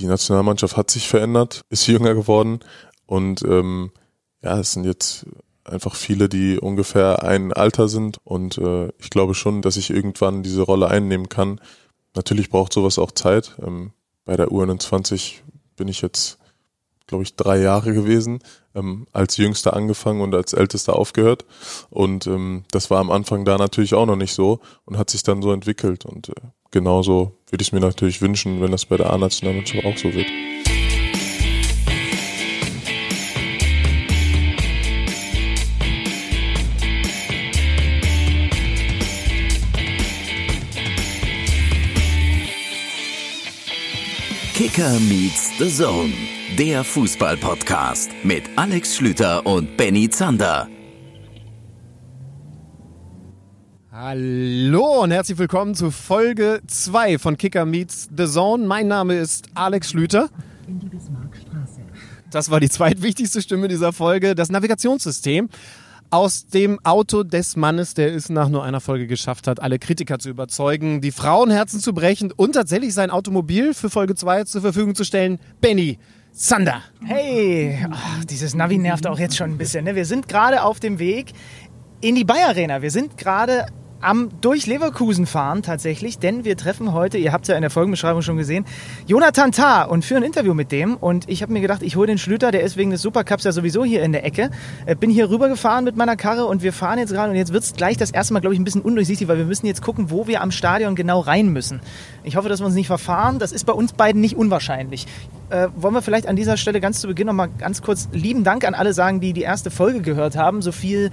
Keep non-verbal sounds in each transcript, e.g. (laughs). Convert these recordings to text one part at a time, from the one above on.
die Nationalmannschaft hat sich verändert, ist jünger geworden und ähm, ja, es sind jetzt einfach viele, die ungefähr ein Alter sind und äh, ich glaube schon, dass ich irgendwann diese Rolle einnehmen kann. Natürlich braucht sowas auch Zeit. Ähm, bei der U21 bin ich jetzt, glaube ich, drei Jahre gewesen, ähm, als Jüngster angefangen und als Ältester aufgehört und ähm, das war am Anfang da natürlich auch noch nicht so und hat sich dann so entwickelt und äh, genauso würde ich es mir natürlich wünschen, wenn das bei der A-Nationalmannschaft auch so wird. Kicker meets the Zone, der Fußball-Podcast mit Alex Schlüter und Benny Zander. Hallo und herzlich willkommen zu Folge 2 von Kicker Meets the Zone. Mein Name ist Alex Schlüter. Das war die zweitwichtigste Stimme dieser Folge, das Navigationssystem aus dem Auto des Mannes, der es nach nur einer Folge geschafft hat, alle Kritiker zu überzeugen, die Frauenherzen zu brechen und tatsächlich sein Automobil für Folge 2 zur Verfügung zu stellen. Benny Sander. Hey, Ach, dieses Navi nervt auch jetzt schon ein bisschen. Ne? Wir sind gerade auf dem Weg in die Bayer Arena. Wir sind gerade am durch Leverkusen fahren tatsächlich, denn wir treffen heute, ihr habt ja in der Folgenbeschreibung schon gesehen, Jonathan Tah und führen ein Interview mit dem. Und ich habe mir gedacht, ich hole den Schlüter, der ist wegen des Supercups ja sowieso hier in der Ecke. Äh, bin hier rübergefahren mit meiner Karre und wir fahren jetzt gerade und jetzt wird es gleich das erste Mal, glaube ich, ein bisschen undurchsichtig, weil wir müssen jetzt gucken, wo wir am Stadion genau rein müssen. Ich hoffe, dass wir uns nicht verfahren. Das ist bei uns beiden nicht unwahrscheinlich. Äh, wollen wir vielleicht an dieser Stelle ganz zu Beginn nochmal ganz kurz lieben Dank an alle sagen, die die erste Folge gehört haben. So viel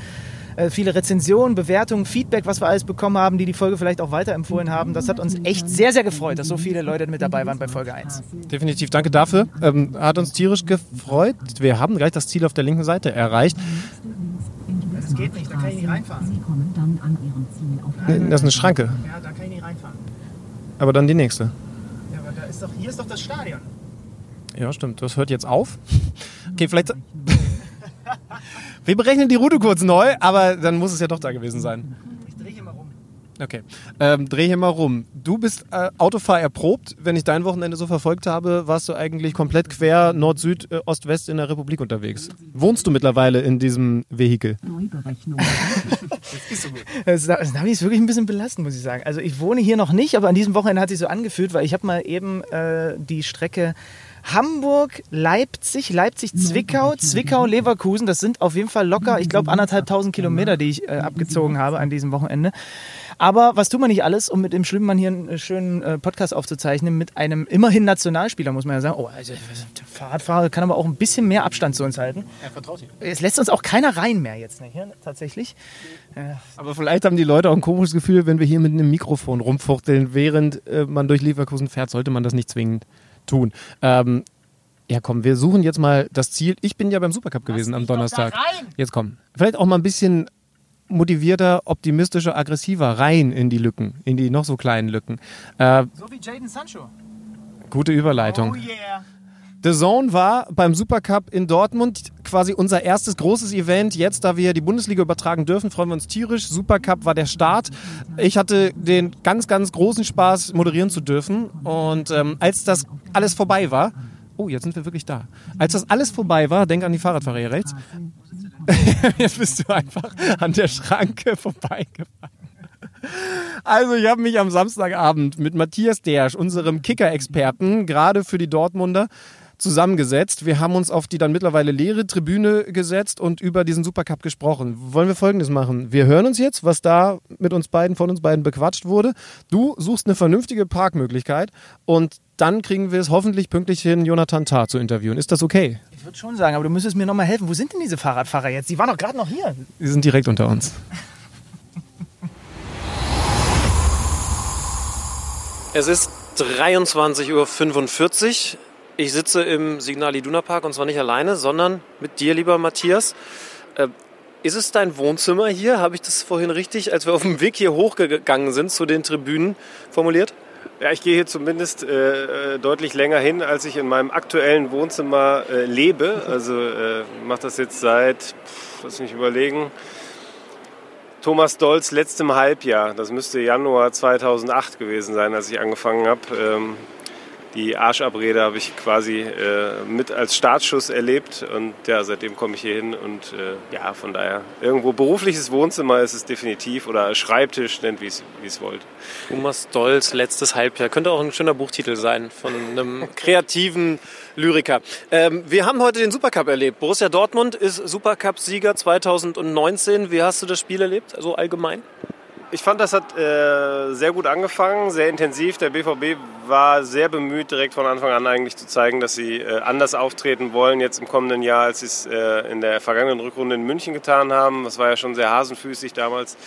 äh, viele Rezensionen, Bewertungen, Feedback, was wir alles bekommen haben, die die Folge vielleicht auch weiterempfohlen haben. Das hat uns echt sehr, sehr gefreut, dass so viele Leute mit dabei waren bei Folge 1. Definitiv, danke dafür. Ähm, hat uns tierisch gefreut. Wir haben gleich das Ziel auf der linken Seite erreicht. Das geht nicht, da kann ich nicht reinfahren. Das ist eine Schranke. Ja, da kann ich nicht reinfahren. Aber dann die nächste. Ja, aber da ist doch, hier ist doch das Stadion. Ja, stimmt. Das hört jetzt auf. Okay, vielleicht. (laughs) Wir berechnen die Route kurz neu, aber dann muss es ja doch da gewesen sein. Ich drehe hier mal rum. Okay. Ähm, dreh hier mal rum. Du bist äh, Autofahr erprobt. Wenn ich dein Wochenende so verfolgt habe, warst du eigentlich komplett quer Nord, Süd, äh, Ost, West in der Republik unterwegs. Wohnst du mittlerweile in diesem Vehikel? (laughs) Das das Navi ist wirklich ein bisschen belastend, muss ich sagen. Also ich wohne hier noch nicht, aber an diesem Wochenende hat sich so angefühlt, weil ich habe mal eben äh, die Strecke Hamburg, Leipzig, Leipzig, Zwickau, Zwickau, Leverkusen. Das sind auf jeden Fall locker, ich glaube, anderthalbtausend Kilometer, die ich äh, abgezogen habe an diesem Wochenende. Aber was tut man nicht alles, um mit dem Schlimmmann hier einen äh, schönen äh, Podcast aufzuzeichnen, mit einem immerhin Nationalspieler, muss man ja sagen. Oh, also, der Fahrradfahrer kann aber auch ein bisschen mehr Abstand zu uns halten. Er vertraut dir. Es lässt uns auch keiner rein mehr jetzt, ne, hier tatsächlich. Ja, Aber vielleicht haben die Leute auch ein komisches Gefühl, wenn wir hier mit einem Mikrofon rumfuchteln, während äh, man durch Leverkusen fährt, sollte man das nicht zwingend tun. Ähm, ja, komm, wir suchen jetzt mal das Ziel. Ich bin ja beim Supercup gewesen am Donnerstag. Jetzt komm. Vielleicht auch mal ein bisschen motivierter, optimistischer, aggressiver rein in die Lücken, in die noch so kleinen Lücken. Äh, So wie Jaden Sancho. gute Überleitung. Oh yeah. The Zone war beim Supercup in Dortmund quasi unser erstes großes Event. Jetzt, da wir die Bundesliga übertragen dürfen, freuen wir uns tierisch. Supercup war der Start. Ich hatte den ganz, ganz großen Spaß, moderieren zu dürfen. Und ähm, als das alles vorbei war, oh, jetzt sind wir wirklich da. Als das alles vorbei war, denk an die Fahrradfahrer hier rechts. (laughs) Jetzt bist du einfach an der Schranke vorbeigefahren. Also ich habe mich am Samstagabend mit Matthias Dersch, unserem Kicker-Experten, gerade für die Dortmunder, zusammengesetzt. Wir haben uns auf die dann mittlerweile leere Tribüne gesetzt und über diesen Supercup gesprochen. Wollen wir Folgendes machen? Wir hören uns jetzt, was da mit uns beiden, von uns beiden bequatscht wurde. Du suchst eine vernünftige Parkmöglichkeit und dann kriegen wir es hoffentlich pünktlich hin, Jonathan Tah zu interviewen. Ist das okay? Ich würde schon sagen, aber du müsstest mir noch mal helfen. Wo sind denn diese Fahrradfahrer jetzt? Die waren doch gerade noch hier. Sie sind direkt unter uns. Es ist 23.45 Uhr. Ich sitze im Signal Iduna Park und zwar nicht alleine, sondern mit dir, lieber Matthias. Äh, ist es dein Wohnzimmer hier? Habe ich das vorhin richtig, als wir auf dem Weg hier hochgegangen sind zu den Tribünen, formuliert? Ja, ich gehe hier zumindest äh, äh, deutlich länger hin, als ich in meinem aktuellen Wohnzimmer äh, lebe. Also äh, mache das jetzt seit, pff, lass mich überlegen, Thomas Dolls letztem Halbjahr. Das müsste Januar 2008 gewesen sein, als ich angefangen habe. Ähm, die Arschabrede habe ich quasi äh, mit als Startschuss erlebt und ja, seitdem komme ich hier hin und äh, ja, von daher irgendwo berufliches Wohnzimmer ist es definitiv oder Schreibtisch, nennt wie es wollt. Thomas Dolls letztes Halbjahr könnte auch ein schöner Buchtitel sein von einem kreativen Lyriker. Ähm, wir haben heute den Supercup erlebt. Borussia Dortmund ist Supercup-Sieger 2019. Wie hast du das Spiel erlebt, also allgemein? Ich fand, das hat äh, sehr gut angefangen, sehr intensiv. Der BVB war sehr bemüht, direkt von Anfang an eigentlich zu zeigen, dass sie äh, anders auftreten wollen jetzt im kommenden Jahr, als sie es äh, in der vergangenen Rückrunde in München getan haben. Das war ja schon sehr hasenfüßig damals.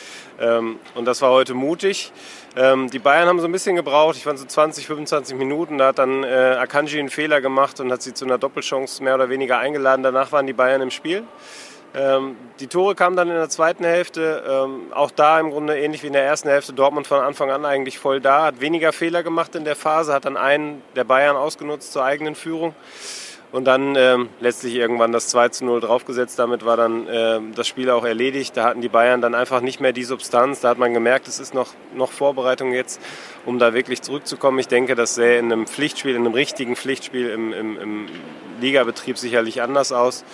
Ähm, und das war heute mutig. Ähm, die Bayern haben so ein bisschen gebraucht. Ich fand so 20, 25 Minuten. Da hat dann äh, Akanji einen Fehler gemacht und hat sie zu einer Doppelchance mehr oder weniger eingeladen. Danach waren die Bayern im Spiel. Ähm, die Tore kamen dann in der zweiten Hälfte. Ähm, auch da im Grunde ähnlich wie in der ersten Hälfte. Dortmund von Anfang an eigentlich voll da, hat weniger Fehler gemacht in der Phase, hat dann einen der Bayern ausgenutzt zur eigenen Führung und dann ähm, letztlich irgendwann das 2 zu 0 draufgesetzt. Damit war dann ähm, das Spiel auch erledigt. Da hatten die Bayern dann einfach nicht mehr die Substanz. Da hat man gemerkt, es ist noch, noch Vorbereitung jetzt, um da wirklich zurückzukommen. Ich denke, das sähe in einem Pflichtspiel, in einem richtigen Pflichtspiel im, im, im Ligabetrieb sicherlich anders aus.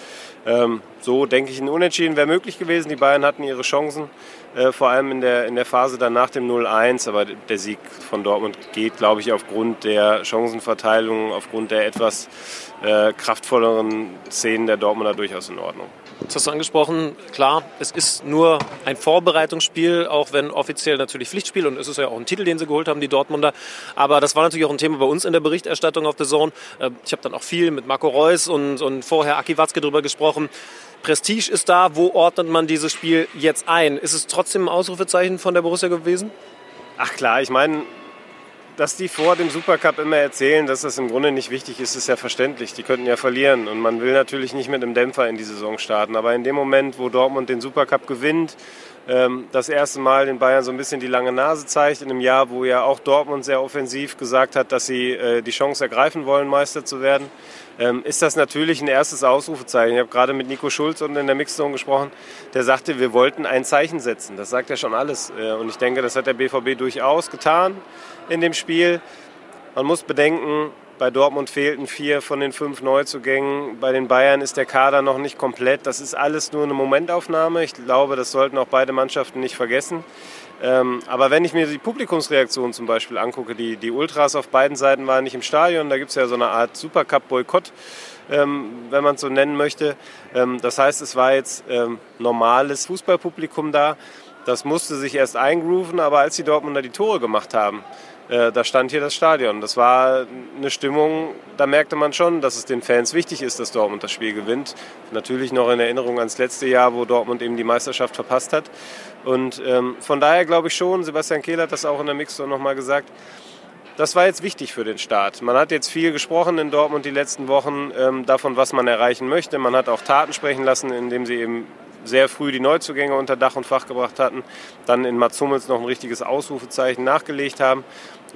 Ähm, so denke ich, ein Unentschieden wäre möglich gewesen. Die Bayern hatten ihre Chancen, äh, vor allem in der, in der Phase dann nach dem 0-1. Aber der Sieg von Dortmund geht, glaube ich, aufgrund der Chancenverteilung, aufgrund der etwas äh, kraftvolleren Szenen der Dortmunder durchaus in Ordnung. Das hast du angesprochen. Klar, es ist nur ein Vorbereitungsspiel, auch wenn offiziell natürlich Pflichtspiel und es ist ja auch ein Titel, den sie geholt haben, die Dortmunder. Aber das war natürlich auch ein Thema bei uns in der Berichterstattung auf The Zone. Äh, ich habe dann auch viel mit Marco Reus und, und vorher Aki Watzke drüber gesprochen. Prestige ist da. Wo ordnet man dieses Spiel jetzt ein? Ist es trotzdem ein Ausrufezeichen von der Borussia gewesen? Ach klar, ich meine, dass die vor dem Supercup immer erzählen, dass das im Grunde nicht wichtig ist, ist ja verständlich. Die könnten ja verlieren und man will natürlich nicht mit einem Dämpfer in die Saison starten. Aber in dem Moment, wo Dortmund den Supercup gewinnt, ähm, das erste Mal den Bayern so ein bisschen die lange Nase zeigt, in einem Jahr, wo ja auch Dortmund sehr offensiv gesagt hat, dass sie äh, die Chance ergreifen wollen, Meister zu werden, ähm, ist das natürlich ein erstes Ausrufezeichen. Ich habe gerade mit Nico Schulz und in der Mixzone gesprochen, der sagte, wir wollten ein Zeichen setzen. Das sagt ja schon alles. Äh, und ich denke, das hat der BVB durchaus getan in dem Spiel. Man muss bedenken, bei Dortmund fehlten vier von den fünf Neuzugängen. Bei den Bayern ist der Kader noch nicht komplett. Das ist alles nur eine Momentaufnahme. Ich glaube, das sollten auch beide Mannschaften nicht vergessen. Ähm, aber wenn ich mir die Publikumsreaktion zum Beispiel angucke, die, die Ultras auf beiden Seiten waren nicht im Stadion, da gibt es ja so eine Art Supercup-Boykott, ähm, wenn man es so nennen möchte. Ähm, das heißt, es war jetzt normales Fußballpublikum da. Das musste sich erst eingrooven, aber als die Dortmunder die Tore gemacht haben, da stand hier das Stadion. Das war eine Stimmung, da merkte man schon, dass es den Fans wichtig ist, dass Dortmund das Spiel gewinnt. Natürlich noch in Erinnerung ans letzte Jahr, wo Dortmund eben die Meisterschaft verpasst hat. Und ähm, von daher glaube ich schon, Sebastian Kehl hat das auch in der Mixzone nochmal gesagt, das war jetzt wichtig für den Start. Man hat jetzt viel gesprochen in Dortmund die letzten Wochen ähm, davon, was man erreichen möchte. Man hat auch Taten sprechen lassen, indem sie eben sehr früh die Neuzugänge unter Dach und Fach gebracht hatten, dann in Mats Hummels noch ein richtiges Ausrufezeichen nachgelegt haben.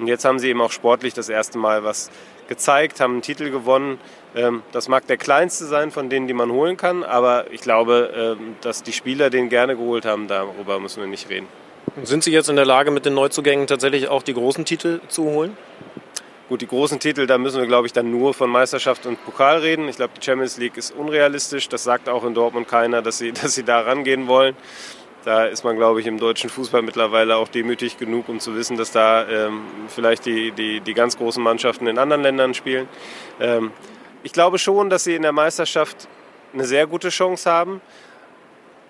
Und jetzt haben sie eben auch sportlich das erste Mal was gezeigt, haben einen Titel gewonnen. Ähm, das mag der kleinste sein von denen, die man holen kann, aber ich glaube, ähm, dass die Spieler den gerne geholt haben, darüber müssen wir nicht reden. Sind Sie jetzt in der Lage, mit den Neuzugängen tatsächlich auch die großen Titel zu holen? Gut, die großen Titel, da müssen wir, glaube ich, dann nur von Meisterschaft und Pokal reden. Ich glaube, die Champions League ist unrealistisch. Das sagt auch in Dortmund keiner, dass sie, (laughs) dass sie da rangehen wollen. Da ist man, glaube ich, im deutschen Fußball mittlerweile auch demütig genug, um zu wissen, dass da ähm, vielleicht die, die, die ganz großen Mannschaften in anderen Ländern spielen. Ähm, ich glaube schon, dass sie in der Meisterschaft eine sehr gute Chance haben.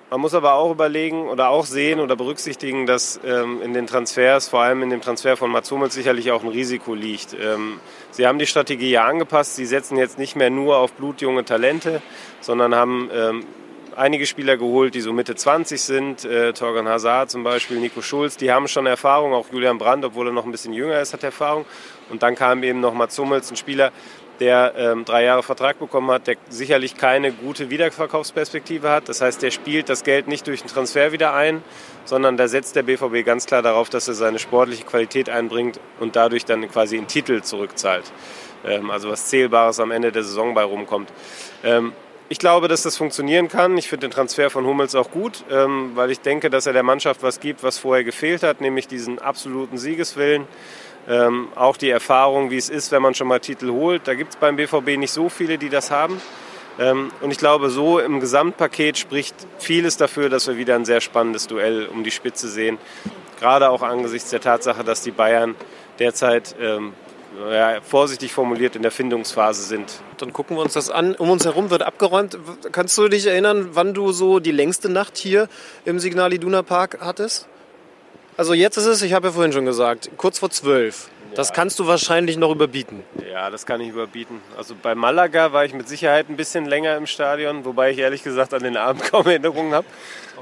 Man muss aber auch überlegen oder auch sehen oder berücksichtigen, dass ähm, in den Transfers, vor allem in dem Transfer von Mats Hummels, sicherlich auch ein Risiko liegt. Ähm, sie haben die Strategie ja angepasst. Sie setzen jetzt nicht mehr nur auf blutjunge Talente, sondern haben ähm, einige Spieler geholt, die so Mitte 20 sind. Äh, Torgan Hazard zum Beispiel, Nico Schulz, die haben schon Erfahrung. Auch Julian Brandt, obwohl er noch ein bisschen jünger ist, hat Erfahrung. Und dann kam eben noch Mats Hummels, ein Spieler, der ähm, drei Jahre Vertrag bekommen hat, der sicherlich keine gute Wiederverkaufsperspektive hat. Das heißt, der spielt das Geld nicht durch den Transfer wieder ein, sondern da setzt der BVB ganz klar darauf, dass er seine sportliche Qualität einbringt und dadurch dann quasi in Titel zurückzahlt. Ähm, also was Zählbares am Ende der Saison bei rumkommt. Ähm, ich glaube, dass das funktionieren kann. Ich finde den Transfer von Hummels auch gut, ähm, weil ich denke, dass er der Mannschaft was gibt, was vorher gefehlt hat, nämlich diesen absoluten Siegeswillen. Ähm, auch die Erfahrung, wie es ist, wenn man schon mal Titel holt. Da gibt es beim BVB nicht so viele, die das haben. Ähm, und ich glaube, so im Gesamtpaket spricht vieles dafür, dass wir wieder ein sehr spannendes Duell um die Spitze sehen. Gerade auch angesichts der Tatsache, dass die Bayern derzeit ja, vorsichtig formuliert in der Findungsphase sind. Dann gucken wir uns das an. Um uns herum wird abgeräumt. Kannst du dich erinnern, wann du so die längste Nacht hier im Signal Iduna Park hattest? Also jetzt ist es, ich habe ja vorhin schon gesagt, kurz vor zwölf. Das kannst du wahrscheinlich noch überbieten. Ja, das kann ich überbieten. Also bei Malaga war ich mit Sicherheit ein bisschen länger im Stadion, wobei ich ehrlich gesagt an den Abend kaum (laughs) Erinnerungen habe.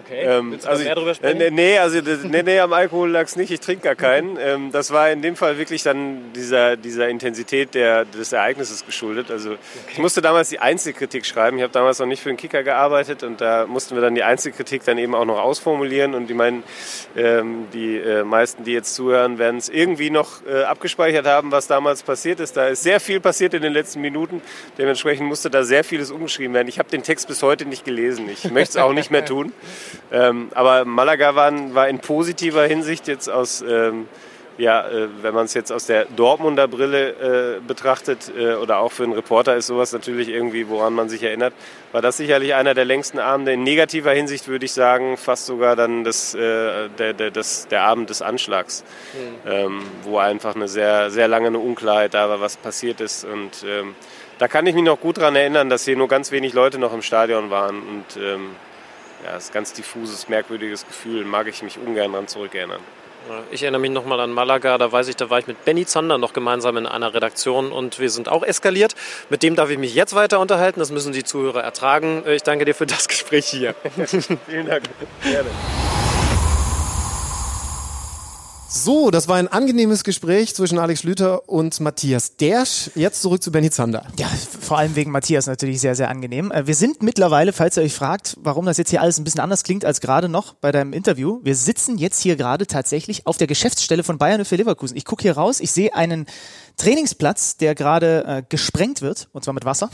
Okay. Ähm, Willst du also mehr drüber sprechen? äh, nee, also nee, nee, am Alkohol lag es nicht. Ich trinke gar keinen. Ähm, das war in dem Fall wirklich dann dieser, dieser Intensität der, des Ereignisses geschuldet. Also ich musste damals die Einzelkritik schreiben. Ich habe damals noch nicht für den Kicker gearbeitet und da mussten wir dann die Einzelkritik dann eben auch noch ausformulieren. Und ich meine, ähm, die äh, meisten, die jetzt zuhören, werden es irgendwie noch äh, abgespeichert haben, was damals passiert ist. Da ist sehr viel passiert in den letzten Minuten. Dementsprechend musste da sehr vieles umgeschrieben werden. Ich habe den Text bis heute nicht gelesen. Ich möchte es auch nicht mehr tun. (laughs) Ähm, aber Malaga war, war in positiver Hinsicht jetzt aus, ähm, ja, äh, wenn man es jetzt aus der Dortmunder Brille äh, betrachtet äh, oder auch für einen Reporter ist sowas natürlich irgendwie, woran man sich erinnert, war das sicherlich einer der längsten Abende. In negativer Hinsicht würde ich sagen, fast sogar dann das, äh, der, der, das, der Abend des Anschlags, ähm, wo einfach eine sehr, sehr lange eine Unklarheit da war, was passiert ist. Und ähm, da kann ich mich noch gut daran erinnern, dass hier nur ganz wenig Leute noch im Stadion waren. Und ähm, ja, das ist ein ganz diffuses, merkwürdiges Gefühl, mag ich mich ungern daran zurückerinnern. Ich erinnere mich nochmal an Malaga, da weiß ich, da war ich mit Benny Zander noch gemeinsam in einer Redaktion und wir sind auch eskaliert. Mit dem darf ich mich jetzt weiter unterhalten, das müssen die Zuhörer ertragen. Äh, Ich danke dir für das Gespräch hier. (laughs) Vielen Dank. Gerne. So, das war ein angenehmes Gespräch zwischen Alex Schlüter und Matthias Dersch. Jetzt zurück zu Benny Zander. Ja, vor allem wegen Matthias natürlich sehr, sehr angenehm. Äh, Wir sind mittlerweile, falls ihr euch fragt, warum das jetzt hier alles ein bisschen anders klingt als gerade noch bei deinem Interview, wir sitzen jetzt hier gerade tatsächlich auf der Geschäftsstelle von Bayern für Leverkusen. Ich gucke hier raus, ich sehe einen Trainingsplatz, der gerade äh, gesprengt wird, und zwar mit Wasser.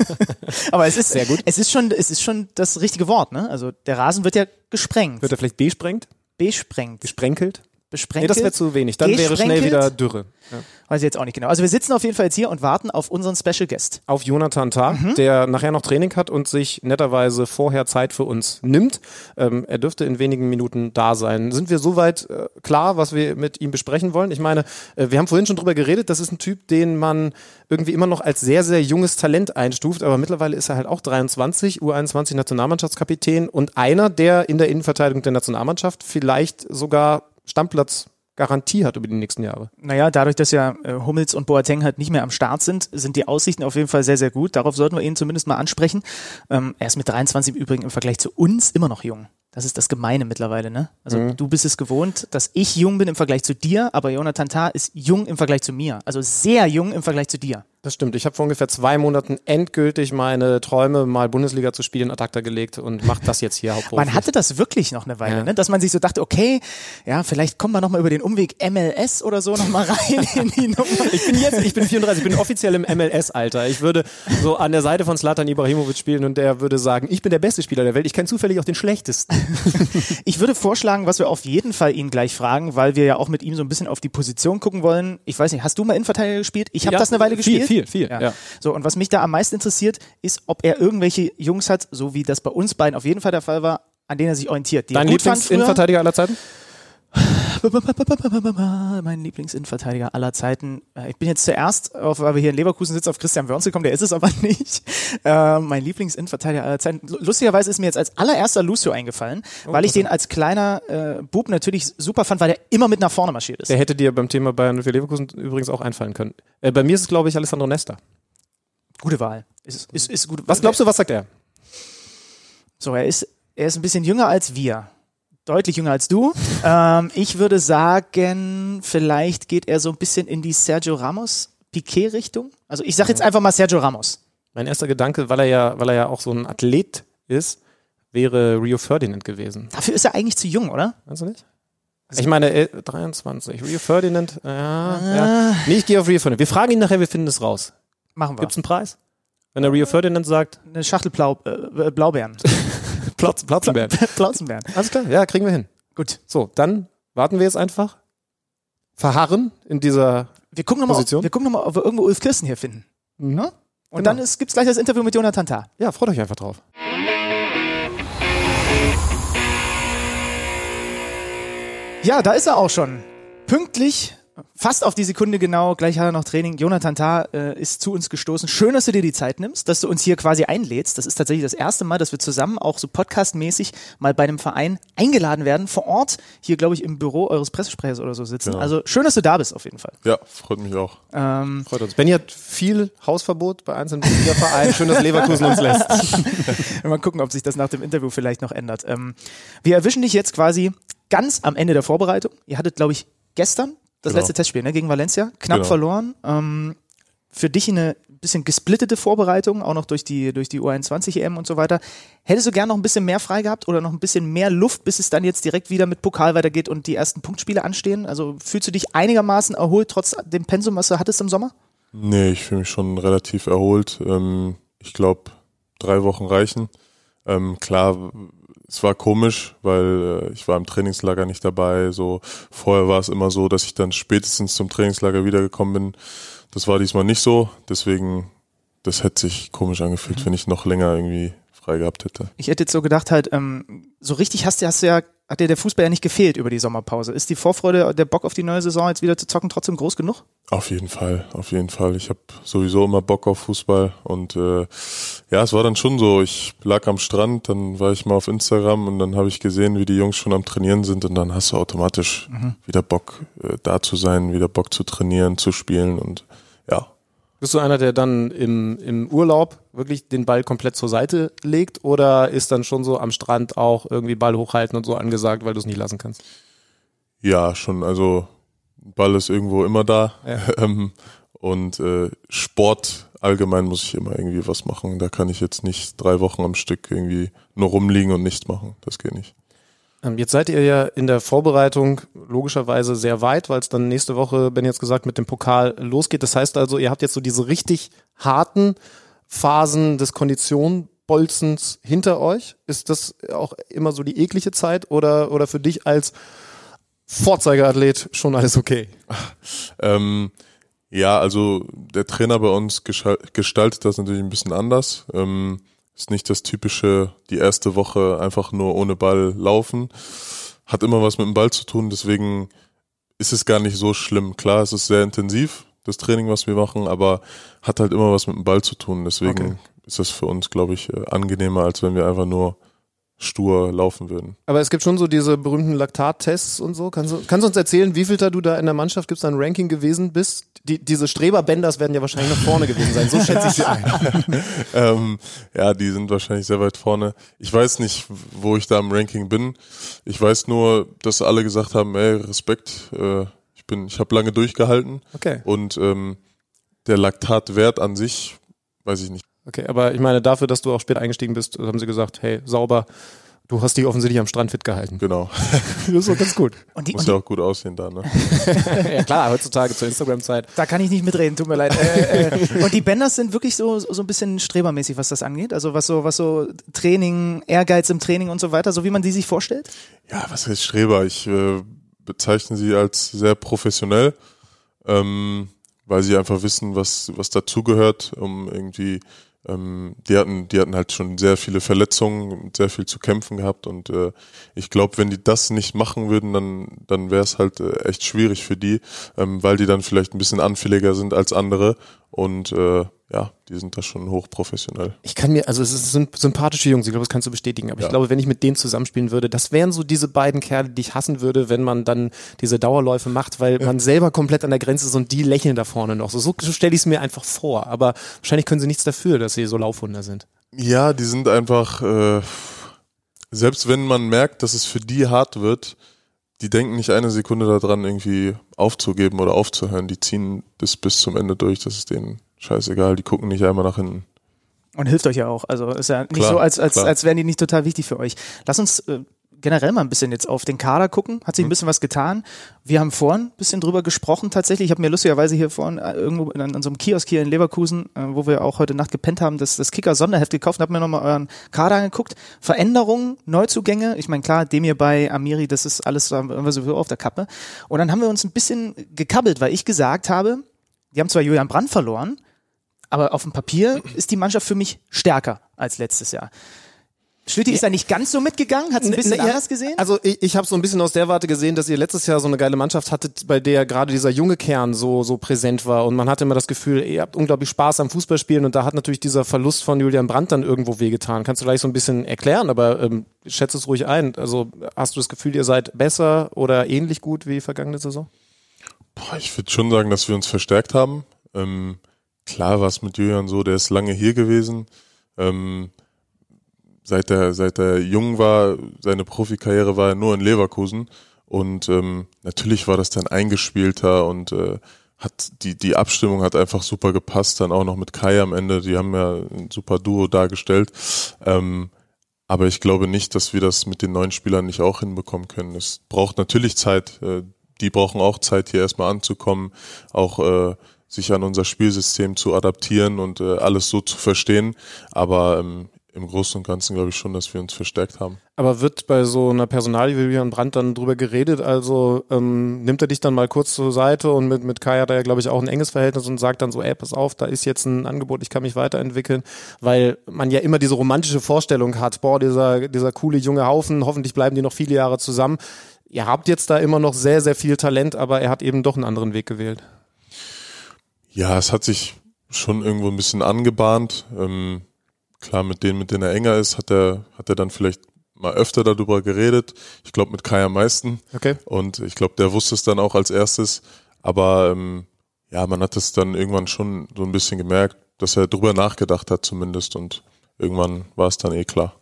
(laughs) Aber es ist, Sehr gut. es ist schon, es ist schon das richtige Wort, ne? Also der Rasen wird ja gesprengt, Wird er vielleicht besprengt? besprengt, Gesprenkelt? Besprenkelt. Nee, das wäre zu wenig. Dann wäre schnell wieder Dürre. Ja. Weiß ich jetzt auch nicht genau. Also wir sitzen auf jeden Fall jetzt hier und warten auf unseren Special Guest. Auf Jonathan Tah, der nachher noch Training hat und sich netterweise vorher Zeit für uns nimmt. Ähm, er dürfte in wenigen Minuten da sein. Sind wir soweit äh, klar, was wir mit ihm besprechen wollen? Ich meine, äh, wir haben vorhin schon drüber geredet, das ist ein Typ, den man irgendwie immer noch als sehr, sehr junges Talent einstuft, aber mittlerweile ist er halt auch 23, U21 Nationalmannschaftskapitän und einer, der in der Innenverteidigung der Nationalmannschaft vielleicht sogar Stammplatz Garantie hat über die nächsten Jahre. Naja, dadurch, dass ja äh, Hummels und Boateng halt nicht mehr am Start sind, sind die Aussichten auf jeden Fall sehr, sehr gut. Darauf sollten wir ihn zumindest mal ansprechen. Ähm, er ist mit 23 im Übrigen im Vergleich zu uns immer noch jung. Das ist das Gemeine mittlerweile, ne? Also du bist es gewohnt, dass ich jung bin im Vergleich zu dir, aber Jonathan Tah ist jung im Vergleich zu mir. Also sehr jung im Vergleich zu dir. Das stimmt. Ich habe vor ungefähr zwei Monaten endgültig meine Träume, mal Bundesliga zu spielen, ad acta gelegt und mache das jetzt hier hauptberuflich. Man hatte das wirklich noch eine Weile, Ja. ne? dass man sich so dachte, okay, ja, vielleicht kommen wir nochmal über den Umweg MLS oder so nochmal rein (laughs) in die Nummer. Ich bin jetzt, ich bin 34, ich bin offiziell im MLS-Alter. Ich würde so an der Seite von Slatan Ibrahimovic spielen und der würde sagen, ich bin der beste Spieler der Welt, ich kenne zufällig auch den schlechtesten. (laughs) Ich würde vorschlagen, was wir auf jeden Fall ihn gleich fragen, weil wir ja auch mit ihm so ein bisschen auf die Position gucken wollen. Ich weiß nicht, hast du mal Innenverteidiger gespielt? Ich habe Ja, das eine Weile gespielt. viel, viel, ja. So, und was mich da am meisten interessiert, ist, ob er irgendwelche Jungs hat, so wie das bei uns beiden auf jeden Fall der Fall war, an denen er sich orientiert. Die Dein. Lieblingsinnenverteidiger aller Zeiten? (laughs) Mein Lieblingsinnenverteidiger aller Zeiten. Äh, Ich bin jetzt zuerst, auf, weil wir hier in Leverkusen sitzen, auf Christian Wörns gekommen, der ist es aber (laughs) nicht. Äh, mein Lieblingsinnenverteidiger aller Zeiten. Lustigerweise ist mir jetzt als allererster Lucio eingefallen, Oh, weil ich den als kleiner äh, Bub natürlich super fand, weil der immer mit nach vorne marschiert ist. Der hätte dir beim Thema Bayern für Leverkusen übrigens auch einfallen können. Äh, bei mir ist es, glaube ich, Alessandro Nesta. Gute Wahl. Ist, ist, ist gut. Was glaubst du, was sagt er? So, er ist, er ist ein bisschen jünger als wir. Deutlich jünger als du. ähm, ich würde sagen, vielleicht geht er so ein bisschen in die Sergio Ramos Piquet-Richtung. Also ich sage jetzt einfach mal Sergio Ramos. Mein erster Gedanke, weil er ja, weil er ja auch so ein Athlet ist, wäre Rio Ferdinand gewesen. Dafür ist er eigentlich zu jung, oder? Meinst du nicht? Ich meine, äh, 23. Rio Ferdinand, äh, ja, ja. Nee, ich gehe auf Rio Ferdinand. Wir fragen ihn nachher, wir finden es raus. Machen wir. Gibt's einen Preis? Wenn der Rio Ferdinand sagt, eine Schachtel Blau, äh, Blaubeeren. (laughs) Platz, Platzenberg. (laughs) Plauzenbeeren. Alles klar, ja, kriegen wir hin. Gut. So, dann warten wir jetzt einfach. verharren in dieser Wir gucken nochmal, Position? wir gucken noch mal, ob wir irgendwo Ulf Kirsten hier finden. Ne? Und Genau. dann ist, gibt's gleich das Interview mit Jonathan Tah. Ja, freut euch einfach drauf. Ja, da ist er auch schon. Pünktlich, fast auf die Sekunde genau, gleich hat er noch Training. Jonathan Tah äh, ist zu uns gestoßen. Schön, dass du dir die Zeit nimmst, dass du uns hier quasi einlädst. Das ist tatsächlich das erste Mal, dass wir zusammen auch so podcastmäßig mal bei einem Verein eingeladen werden, vor Ort, hier glaube ich im Büro eures Pressesprechers oder so sitzen. Genau. Also schön, dass du da bist auf jeden Fall. Ja, freut mich auch. Ähm, Freut uns. Benny hat viel Hausverbot bei einzelnen Bundesliga-Vereinen. Schön, dass Leverkusen uns lässt. (laughs) mal gucken, ob sich das nach dem Interview vielleicht noch ändert. Ähm, wir erwischen dich jetzt quasi ganz am Ende der Vorbereitung. Ihr hattet, glaube ich, gestern das Genau. letzte Testspiel ne, gegen Valencia, knapp Genau. verloren. Ähm, für dich eine bisschen gesplittete Vorbereitung, auch noch durch die, durch die U21 EM und so weiter. Hättest du gern noch ein bisschen mehr frei gehabt oder noch ein bisschen mehr Luft, bis es dann jetzt direkt wieder mit Pokal weitergeht und die ersten Punktspiele anstehen? Also fühlst du dich einigermaßen erholt trotz dem Pensum, was du hattest im Sommer? Nee, ich fühle mich schon relativ erholt. Ähm, ich glaube, drei Wochen reichen. Ähm, klar, es war komisch, weil äh, ich war im Trainingslager nicht dabei. So vorher war es immer so, dass ich dann spätestens zum Trainingslager wiedergekommen bin. Das war diesmal nicht so. Deswegen, das hätte sich komisch angefühlt, wenn ich noch länger irgendwie frei gehabt hätte. Ich hätte jetzt so gedacht, halt, ähm, so richtig hast du, hast du ja, hat dir der Fußball ja nicht gefehlt über die Sommerpause. Ist die Vorfreude, der Bock auf die neue Saison jetzt wieder zu zocken trotzdem groß genug? Auf jeden Fall, auf jeden Fall. Ich habe sowieso immer Bock auf Fußball und äh, ja, es war dann schon so. Ich lag am Strand, dann war ich mal auf Instagram und dann habe ich gesehen, wie die Jungs schon am Trainieren sind und dann hast du automatisch wieder Bock äh, da zu sein, wieder Bock zu trainieren, zu spielen und ja, Bist du einer, der dann im, im Urlaub wirklich den Ball komplett zur Seite legt oder ist dann schon so am Strand auch irgendwie Ball hochhalten und so angesagt, weil du es nicht lassen kannst? ja schon. Also Ball ist irgendwo immer da (laughs) ähm, und äh, Sport allgemein muss ich immer irgendwie was machen. Da kann ich jetzt nicht drei Wochen am Stück irgendwie nur rumliegen und nichts machen. Das geht nicht. Ähm, Jetzt seid ihr ja in der Vorbereitung logischerweise sehr weit, weil es dann nächste Woche, Ben jetzt gesagt, mit dem Pokal losgeht. Das heißt also, ihr habt jetzt so diese richtig harten Phasen des Konditionbolzens hinter euch. Ist das auch immer so die eklige Zeit oder, oder für dich als Vorzeigeathlet schon alles okay? (laughs) Ähm, ja, also der Trainer bei uns gestaltet das natürlich ein bisschen anders. Ähm, ist nicht das typische, die erste Woche einfach nur ohne Ball laufen. Hat immer was mit dem Ball zu tun, deswegen ist es gar nicht so schlimm. Klar, es ist sehr intensiv, das Training, was wir machen, aber hat halt immer was mit dem Ball zu tun. Deswegen Okay. ist das für uns, glaube ich, äh, angenehmer, als wenn wir einfach nur stur laufen würden. Aber es gibt schon so diese berühmten Laktattests und so. Kannst du, kannst du uns erzählen, wie viel da du da in der Mannschaft gibt es da ein Ranking gewesen bist? Die, diese Streberbänders werden ja wahrscheinlich noch vorne gewesen sein. So (laughs) schätze ich sie ein. (laughs) ähm, ja, die sind wahrscheinlich sehr weit vorne. Ich weiß nicht, wo ich da im Ranking bin. Ich weiß nur, dass alle gesagt haben, ey, Respekt, äh, ich bin, ich habe lange durchgehalten Okay. und ähm, der Laktatwert an sich, weiß ich nicht. Okay, aber ich meine, dafür, dass du auch spät eingestiegen bist, haben sie gesagt, hey, sauber, du hast dich offensichtlich am Strand fit gehalten. Genau. (laughs) Das ist doch ganz gut. Und, die, Muss und ja auch gut aussehen da, ne? (laughs) ja klar, heutzutage zur Instagram-Zeit. da kann ich nicht mitreden, tut mir leid. Äh, äh, und die Bänders sind wirklich so, so ein bisschen strebermäßig, was das angeht. Also was so, was so Training, Ehrgeiz im Training und so weiter, so wie man die sich vorstellt. Ja, was heißt Streber? Ich äh, bezeichne sie als sehr professionell, ähm, weil sie einfach wissen, was, was dazugehört, um irgendwie, ähm, die hatten, die hatten halt schon sehr viele Verletzungen sehr viel zu kämpfen gehabt und äh, ich glaube, wenn die das nicht machen würden, dann, dann wäre es halt äh, echt schwierig für die, ähm, weil die dann vielleicht ein bisschen anfälliger sind als andere und äh, ja, die sind da schon hochprofessionell. Ich kann mir, also es sind sympathische Jungs, ich glaube, das kannst du bestätigen, aber ich Ja. glaube, wenn ich mit denen zusammenspielen würde, das wären so diese beiden Kerle, die ich hassen würde, wenn man dann diese Dauerläufe macht, weil man selber komplett an der Grenze ist und die lächeln da vorne noch. So, so stelle ich es mir einfach vor. Aber wahrscheinlich können sie nichts dafür, dass sie so Laufhunder sind. Ja, die sind einfach, äh, selbst wenn man merkt, dass es für die hart wird, die denken nicht eine Sekunde daran, irgendwie aufzugeben oder aufzuhören. Die ziehen das bis zum Ende durch, das ist denen scheißegal. Die gucken nicht einmal nach hinten. Und hilft euch ja auch. Also ist ja nicht Klar, so, als, als, klar. als wären die nicht total wichtig für euch. Lass uns äh, generell mal ein bisschen jetzt auf den Kader gucken. Hat sich ein bisschen was getan. Wir haben vorhin ein bisschen drüber gesprochen tatsächlich. Ich habe mir lustigerweise hier vorhin äh, irgendwo an, an so einem Kiosk hier in Leverkusen, äh, wo wir auch heute Nacht gepennt haben, das, das Kicker-Sonderheft gekauft und habe mir nochmal euren Kader angeguckt. Veränderungen, Neuzugänge. Ich meine, klar, dem hier bei Amiri, das ist alles da haben wir sowieso auf der Kappe. Und dann haben wir uns ein bisschen gekabbelt, weil ich gesagt habe, die haben zwar Julian Brandt verloren, aber auf dem Papier ist die Mannschaft für mich stärker als letztes Jahr. Schlüti ist da nicht ganz so mitgegangen, hat es ein bisschen Ne, ja, anders gesehen? Also ich, ich habe so ein bisschen aus der Warte gesehen, dass ihr letztes Jahr so eine geile Mannschaft hattet, bei der gerade dieser junge Kern so so präsent war und man hatte immer das Gefühl, ihr habt unglaublich Spaß am Fußballspielen und da hat natürlich dieser Verlust von Julian Brandt dann irgendwo wehgetan. Kannst du gleich so ein bisschen erklären, aber ähm, schätze es ruhig ein. Also hast du das Gefühl, ihr seid besser oder ähnlich gut wie vergangene Saison? Boah, ich würde schon sagen, dass wir uns verstärkt haben. Ähm, klar war es mit Julian so, der ist lange hier gewesen. Ähm, seit er seit er jung war, seine Profikarriere war er nur in Leverkusen und ähm, natürlich war das dann eingespielter und äh, hat die die Abstimmung hat einfach super gepasst, dann auch noch mit Kai am Ende, die haben ja ein super Duo dargestellt. Ähm, aber ich glaube nicht, dass wir das mit den neuen Spielern nicht auch hinbekommen können. Es braucht natürlich Zeit. Äh, die brauchen auch Zeit, hier erstmal anzukommen, auch äh, sich an unser Spielsystem zu adaptieren und äh, alles so zu verstehen. Aber ähm, im Großen und Ganzen glaube ich schon, dass wir uns verstärkt haben. Aber wird bei so einer Personalie wie Julian Brandt dann drüber geredet? Also ähm, nimmt er dich dann mal kurz zur Seite und mit, mit Kai hat er ja, glaube ich, auch ein enges Verhältnis und sagt dann so, ey, pass auf, da ist jetzt ein Angebot, ich kann mich weiterentwickeln, weil man ja immer diese romantische Vorstellung hat, boah, dieser, dieser coole junge Haufen, hoffentlich bleiben die noch viele Jahre zusammen. Ihr habt jetzt da immer noch sehr, sehr viel Talent, aber er hat eben doch einen anderen Weg gewählt. Ja, es hat sich schon irgendwo ein bisschen angebahnt. Ähm, klar, mit denen, mit denen er enger ist, hat er, hat er dann vielleicht mal öfter darüber geredet. Ich glaube mit Kai am meisten. Okay. Und ich glaube, der wusste es dann auch als erstes. Aber ähm, ja, man hat es dann irgendwann schon so ein bisschen gemerkt, dass er drüber nachgedacht hat zumindest. Und irgendwann war es dann eh klar.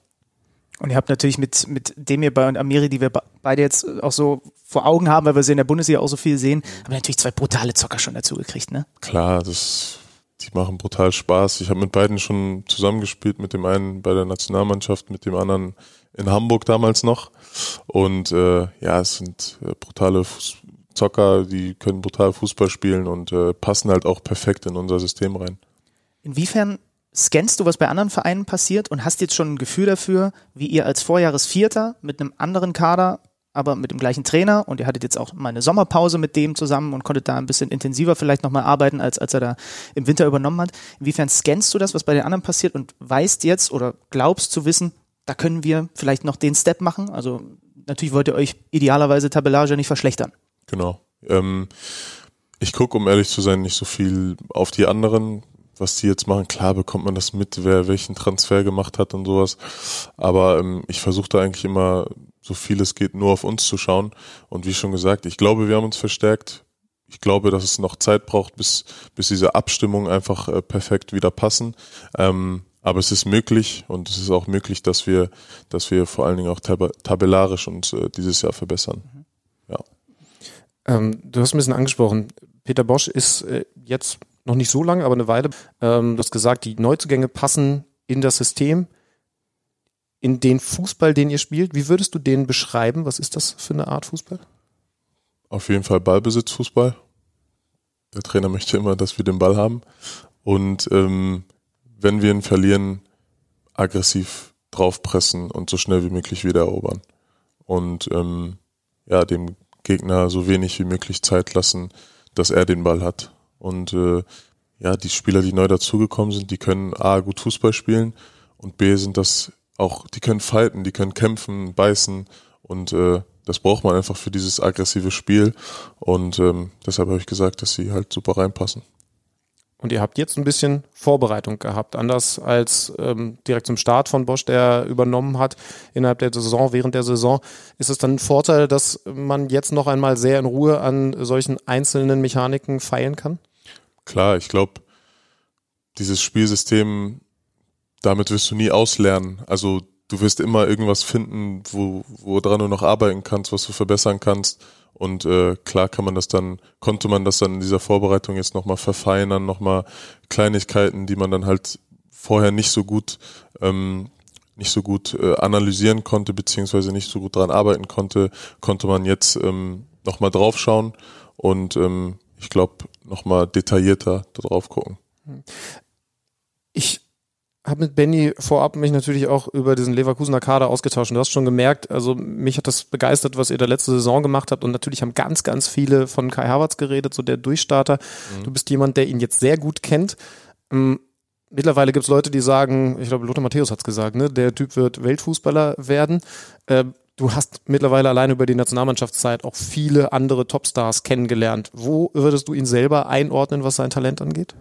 Und ihr habt natürlich mit, mit Demir bei und Amiri, die wir be- beide jetzt auch so vor Augen haben, weil wir sie in der Bundesliga auch so viel sehen, haben wir natürlich zwei brutale Zocker schon dazu gekriegt, ne? Klar, das, die machen brutal Spaß. Ich habe mit beiden schon zusammengespielt, mit dem einen bei der Nationalmannschaft, mit dem anderen in Hamburg damals noch. Und äh, ja, es sind äh, brutale Fuß Zocker, die können brutal Fußball spielen und äh, passen halt auch perfekt in unser System rein. Inwiefern scannst du, was bei anderen Vereinen passiert und hast jetzt schon ein Gefühl dafür, wie ihr als Vorjahresvierter mit einem anderen Kader, aber mit dem gleichen Trainer und ihr hattet jetzt auch mal eine Sommerpause mit dem zusammen und konntet da ein bisschen intensiver vielleicht nochmal arbeiten, als, als er da im Winter übernommen hat. Inwiefern scannst du das, was bei den anderen passiert und weißt jetzt oder glaubst zu wissen, da können wir vielleicht noch den Step machen? Also natürlich wollt ihr euch idealerweise tabellarisch ja nicht verschlechtern. Genau. Ähm, ich gucke, um ehrlich zu sein, nicht so viel auf die anderen, was die jetzt machen. Klar bekommt man das mit, wer welchen Transfer gemacht hat und sowas. Aber ähm, ich versuche da eigentlich immer, so viel es geht, nur auf uns zu schauen. Und wie schon gesagt, ich glaube, wir haben uns verstärkt. Ich glaube, dass es noch Zeit braucht, bis, bis diese Abstimmungen einfach äh, perfekt wieder passen. Ähm, aber es ist möglich und es ist auch möglich, dass wir, dass wir vor allen Dingen auch tab tabellarisch uns äh, dieses Jahr verbessern. Ja. Ähm, du hast ein bisschen angesprochen, Peter Bosch ist äh, jetzt noch nicht so lange, aber eine Weile. Ähm, du hast gesagt, die Neuzugänge passen in das System, in den Fußball, den ihr spielt. Wie würdest du den beschreiben? Was ist das für eine Art Fußball? Auf jeden Fall Ballbesitzfußball. Der Trainer möchte immer, dass wir den Ball haben. Und ähm, wenn wir ihn verlieren, aggressiv draufpressen und so schnell wie möglich wieder erobern. Und ähm, ja, dem Gegner so wenig wie möglich Zeit lassen, dass er den Ball hat. Und äh, ja, die Spieler, die neu dazugekommen sind, die können A gut Fußball spielen und B sind das auch, die können fighten, die können kämpfen, beißen und äh, das braucht man einfach für dieses aggressive Spiel. Und ähm, deshalb habe ich gesagt, dass sie halt super reinpassen. Und ihr habt jetzt ein bisschen Vorbereitung gehabt, anders als ähm, direkt zum Start von Bosch, der übernommen hat innerhalb der Saison, während der Saison. Ist es dann ein Vorteil, dass man jetzt noch einmal sehr in Ruhe an solchen einzelnen Mechaniken feilen kann? Klar, ich glaube, dieses Spielsystem, damit wirst du nie auslernen. Also du wirst immer irgendwas finden, wo, woran du noch arbeiten kannst, was du verbessern kannst. Und äh, klar kann man das dann, konnte man das dann in dieser Vorbereitung jetzt nochmal verfeinern, nochmal Kleinigkeiten, die man dann halt vorher nicht so gut ähm, nicht so gut äh, analysieren konnte, beziehungsweise nicht so gut dran arbeiten konnte, konnte man jetzt ähm, nochmal draufschauen und ähm, ich glaube nochmal detaillierter darauf gucken. Ich habe mit Benny vorab mich natürlich auch über diesen Leverkusener Kader ausgetauscht. Und du hast schon gemerkt, also mich hat das begeistert, was ihr da letzte Saison gemacht habt. Und natürlich haben ganz, ganz viele von Kai Havertz geredet, so der Durchstarter. Mhm. Du bist jemand, der ihn jetzt sehr gut kennt. Ähm, mittlerweile gibt es Leute, die sagen, ich glaube, Lothar Matthäus hat es gesagt, ne, der Typ wird Weltfußballer werden. Ähm, du hast mittlerweile allein über die Nationalmannschaftszeit auch viele andere Topstars kennengelernt. Wo würdest du ihn selber einordnen, was sein Talent angeht?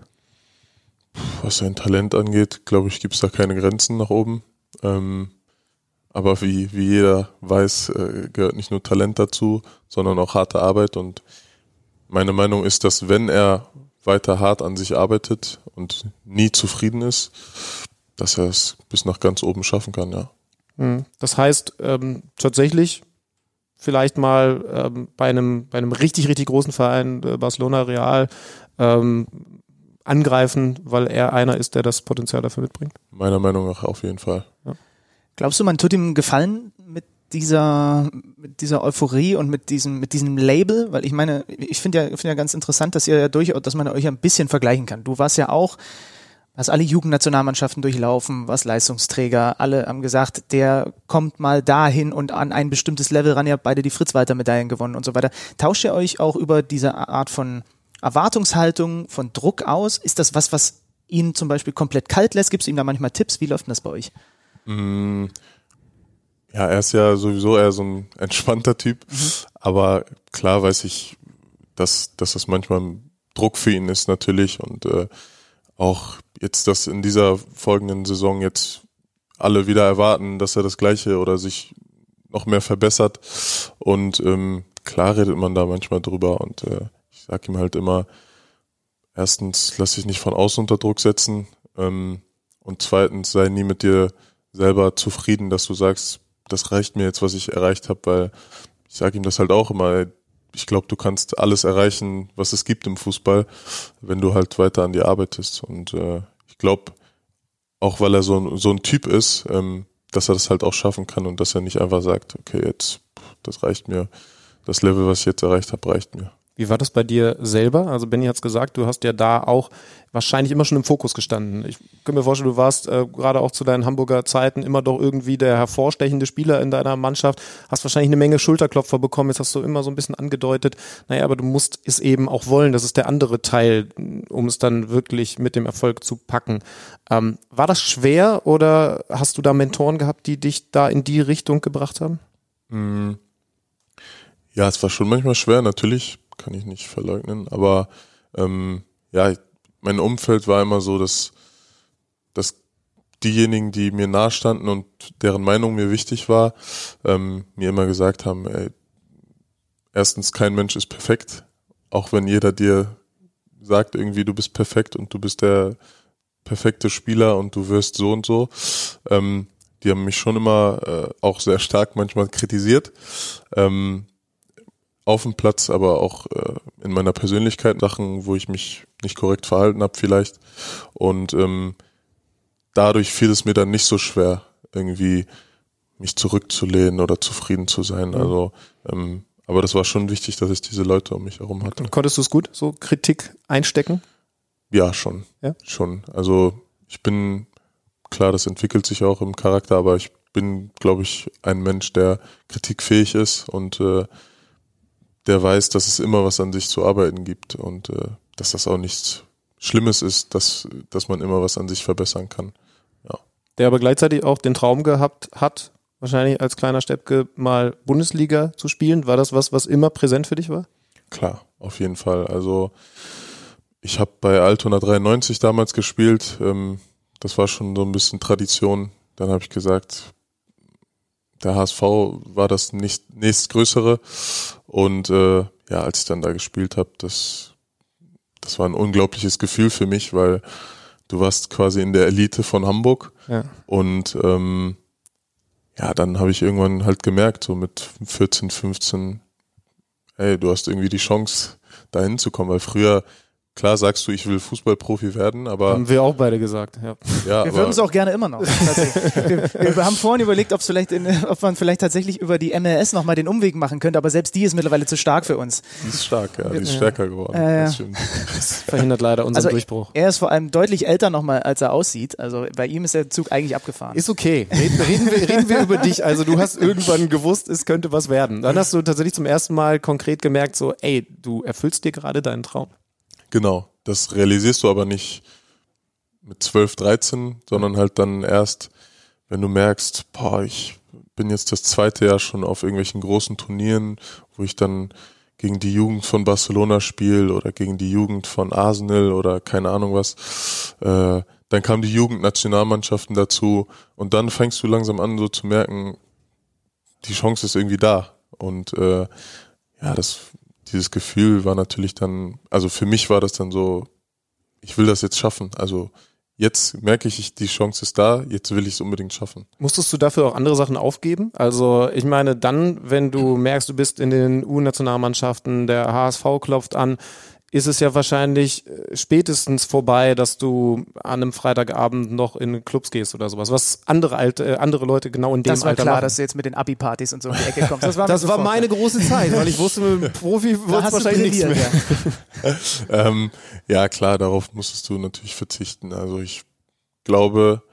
Was sein Talent angeht, glaube ich, gibt es da keine Grenzen nach oben. Ähm, aber wie, wie jeder weiß, äh, gehört nicht nur Talent dazu, sondern auch harte Arbeit. Und meine Meinung ist, dass wenn er weiter hart an sich arbeitet und nie zufrieden ist, dass er es bis nach ganz oben schaffen kann, ja. Hm. Das heißt, ähm, tatsächlich vielleicht mal ähm, bei einem bei einem richtig richtig großen Verein äh, Barcelona Real ähm, angreifen, weil er einer ist, der das Potenzial dafür mitbringt? Meiner Meinung nach auf jeden Fall. Ja. Glaubst du, man tut ihm Gefallen mit dieser, mit dieser Euphorie und mit diesem, mit diesem Label? Weil ich meine, ich finde ja, finde ja ganz interessant, dass ihr ja durchaus, dass man euch ein bisschen vergleichen kann. Du warst ja auch, hast alle Jugendnationalmannschaften durchlaufen, was Leistungsträger, alle haben gesagt, der kommt mal dahin und an ein bestimmtes Level ran, ihr habt beide die Fritz-Walter-Medaillen gewonnen und so weiter. Tauscht ihr euch auch über diese Art von Erwartungshaltung, von Druck aus? Ist das was, was ihn zum Beispiel komplett kalt lässt? Gibt es ihm da manchmal Tipps? Wie läuft denn das bei euch? Mm, ja, er ist ja sowieso eher so ein entspannter Typ, mhm. aber klar weiß ich, dass, dass das manchmal ein Druck für ihn ist natürlich und äh, auch jetzt, dass in dieser folgenden Saison jetzt alle wieder erwarten, dass er das Gleiche oder sich noch mehr verbessert und ähm, klar redet man da manchmal drüber und äh, sag ihm halt immer, erstens, lass dich nicht von außen unter Druck setzen ähm, und zweitens, sei nie mit dir selber zufrieden, dass du sagst, das reicht mir jetzt, was ich erreicht habe, weil ich sage ihm das halt auch immer, ich glaube, du kannst alles erreichen, was es gibt im Fußball, wenn du halt weiter an dir arbeitest. Und äh, ich glaube, auch weil er so, so ein Typ ist, ähm, dass er das halt auch schaffen kann und dass er nicht einfach sagt, okay, jetzt, das reicht mir, das Level, was ich jetzt erreicht habe, reicht mir. Wie war das bei dir selber? Also Benny hat es gesagt, du hast ja da auch wahrscheinlich immer schon im Fokus gestanden. Ich kann mir vorstellen, du warst äh, gerade auch zu deinen Hamburger Zeiten immer doch irgendwie der hervorstechende Spieler in deiner Mannschaft, hast wahrscheinlich eine Menge Schulterklopfer bekommen, jetzt hast du immer so ein bisschen angedeutet, naja, aber du musst es eben auch wollen, das ist der andere Teil, um es dann wirklich mit dem Erfolg zu packen. Ähm, war das schwer oder hast du da Mentoren gehabt, die dich da in die Richtung gebracht haben? Mm. Ja, es war schon manchmal schwer, natürlich kann ich nicht verleugnen. Aber ähm, ja, mein Umfeld war immer so, dass, dass diejenigen, die mir nahestanden und deren Meinung mir wichtig war, ähm, mir immer gesagt haben, ey, erstens, kein Mensch ist perfekt, auch wenn jeder dir sagt irgendwie, du bist perfekt und du bist der perfekte Spieler und du wirst so und so. Ähm, die haben mich schon immer äh, auch sehr stark manchmal kritisiert. Ähm, auf dem Platz, aber auch äh, in meiner Persönlichkeit Sachen, wo ich mich nicht korrekt verhalten habe vielleicht. Und ähm, dadurch fiel es mir dann nicht so schwer, irgendwie mich zurückzulehnen oder zufrieden zu sein. Mhm. Also, ähm, aber das war schon wichtig, dass ich diese Leute um mich herum hatte. Und konntest du es gut, so Kritik einstecken? Ja, schon. Ja? Schon. Also ich bin, klar, das entwickelt sich auch im Charakter, aber ich bin, glaube ich, ein Mensch, der kritikfähig ist und äh, der weiß, dass es immer was an sich zu arbeiten gibt und äh, dass das auch nichts Schlimmes ist, dass, dass man immer was an sich verbessern kann. Ja. Der aber gleichzeitig auch den Traum gehabt hat, wahrscheinlich als kleiner Steppke mal Bundesliga zu spielen. War das was, was immer präsent für dich war? Klar, auf jeden Fall. Also ich habe bei Altona 93 damals gespielt. Ähm, das war schon so ein bisschen Tradition. Dann habe ich gesagt, der HSV war das nicht, nächstgrößere. Und äh, ja, als ich dann da gespielt habe, das, das war ein unglaubliches Gefühl für mich, weil du warst quasi in der Elite von Hamburg. Ja. Und ähm, ja, dann habe ich irgendwann halt gemerkt, so mit 14, 15, hey, du hast irgendwie die Chance, da hinzukommen, weil früher klar sagst du, ich will Fußballprofi werden, aber Haben wir auch beide gesagt, ja. ja, Wir würden es auch gerne immer noch. wir, wir haben vorhin überlegt, ob, vielleicht in, ob man vielleicht tatsächlich über die MLS nochmal den Umweg machen könnte, aber selbst die ist mittlerweile zu stark für uns. die ist stark, ja, die ist stärker geworden. Ja. Das. Das verhindert leider unseren Also Durchbruch. er ist vor allem deutlich älter nochmal, als er aussieht. Also bei ihm ist der Zug eigentlich abgefahren. Ist okay. Reden, reden, wir, reden wir über dich. Also du hast irgendwann gewusst, es könnte was werden. Dann hast du tatsächlich zum ersten Mal konkret gemerkt, so, ey, du erfüllst dir gerade deinen Traum. Genau, das realisierst du aber nicht mit 12, 13, sondern halt dann erst, wenn du merkst, boah, ich bin jetzt das zweite Jahr schon auf irgendwelchen großen Turnieren, wo ich dann gegen die Jugend von Barcelona spiele oder gegen die Jugend von Arsenal oder keine Ahnung was. Äh, dann kamen die Jugendnationalmannschaften dazu und dann fängst du langsam an, so zu merken, die Chance ist irgendwie da. Und äh, ja, das, dieses Gefühl war natürlich dann, also für mich war das dann so, ich will das jetzt schaffen. Also jetzt merke ich, die Chance ist da, jetzt will ich es unbedingt schaffen. Musstest du dafür auch andere Sachen aufgeben? Also ich meine, dann, wenn du merkst, du bist in den U-Nationalmannschaften, der HSV klopft an, ist es ja wahrscheinlich äh, spätestens vorbei, dass du an einem Freitagabend noch in Clubs gehst oder sowas. Was andere alte, äh, andere Leute genau in dem das war Alter klar, machen. dass du jetzt mit den Abi-Partys und so in die Ecke kommst. Das war, (laughs) Das war meine große Zeit, weil ich wusste, mit dem (laughs) Profi wird es wahrscheinlich nichts mehr. ja. (laughs) Ähm, ja, klar, darauf musstest du natürlich verzichten. Also ich glaube,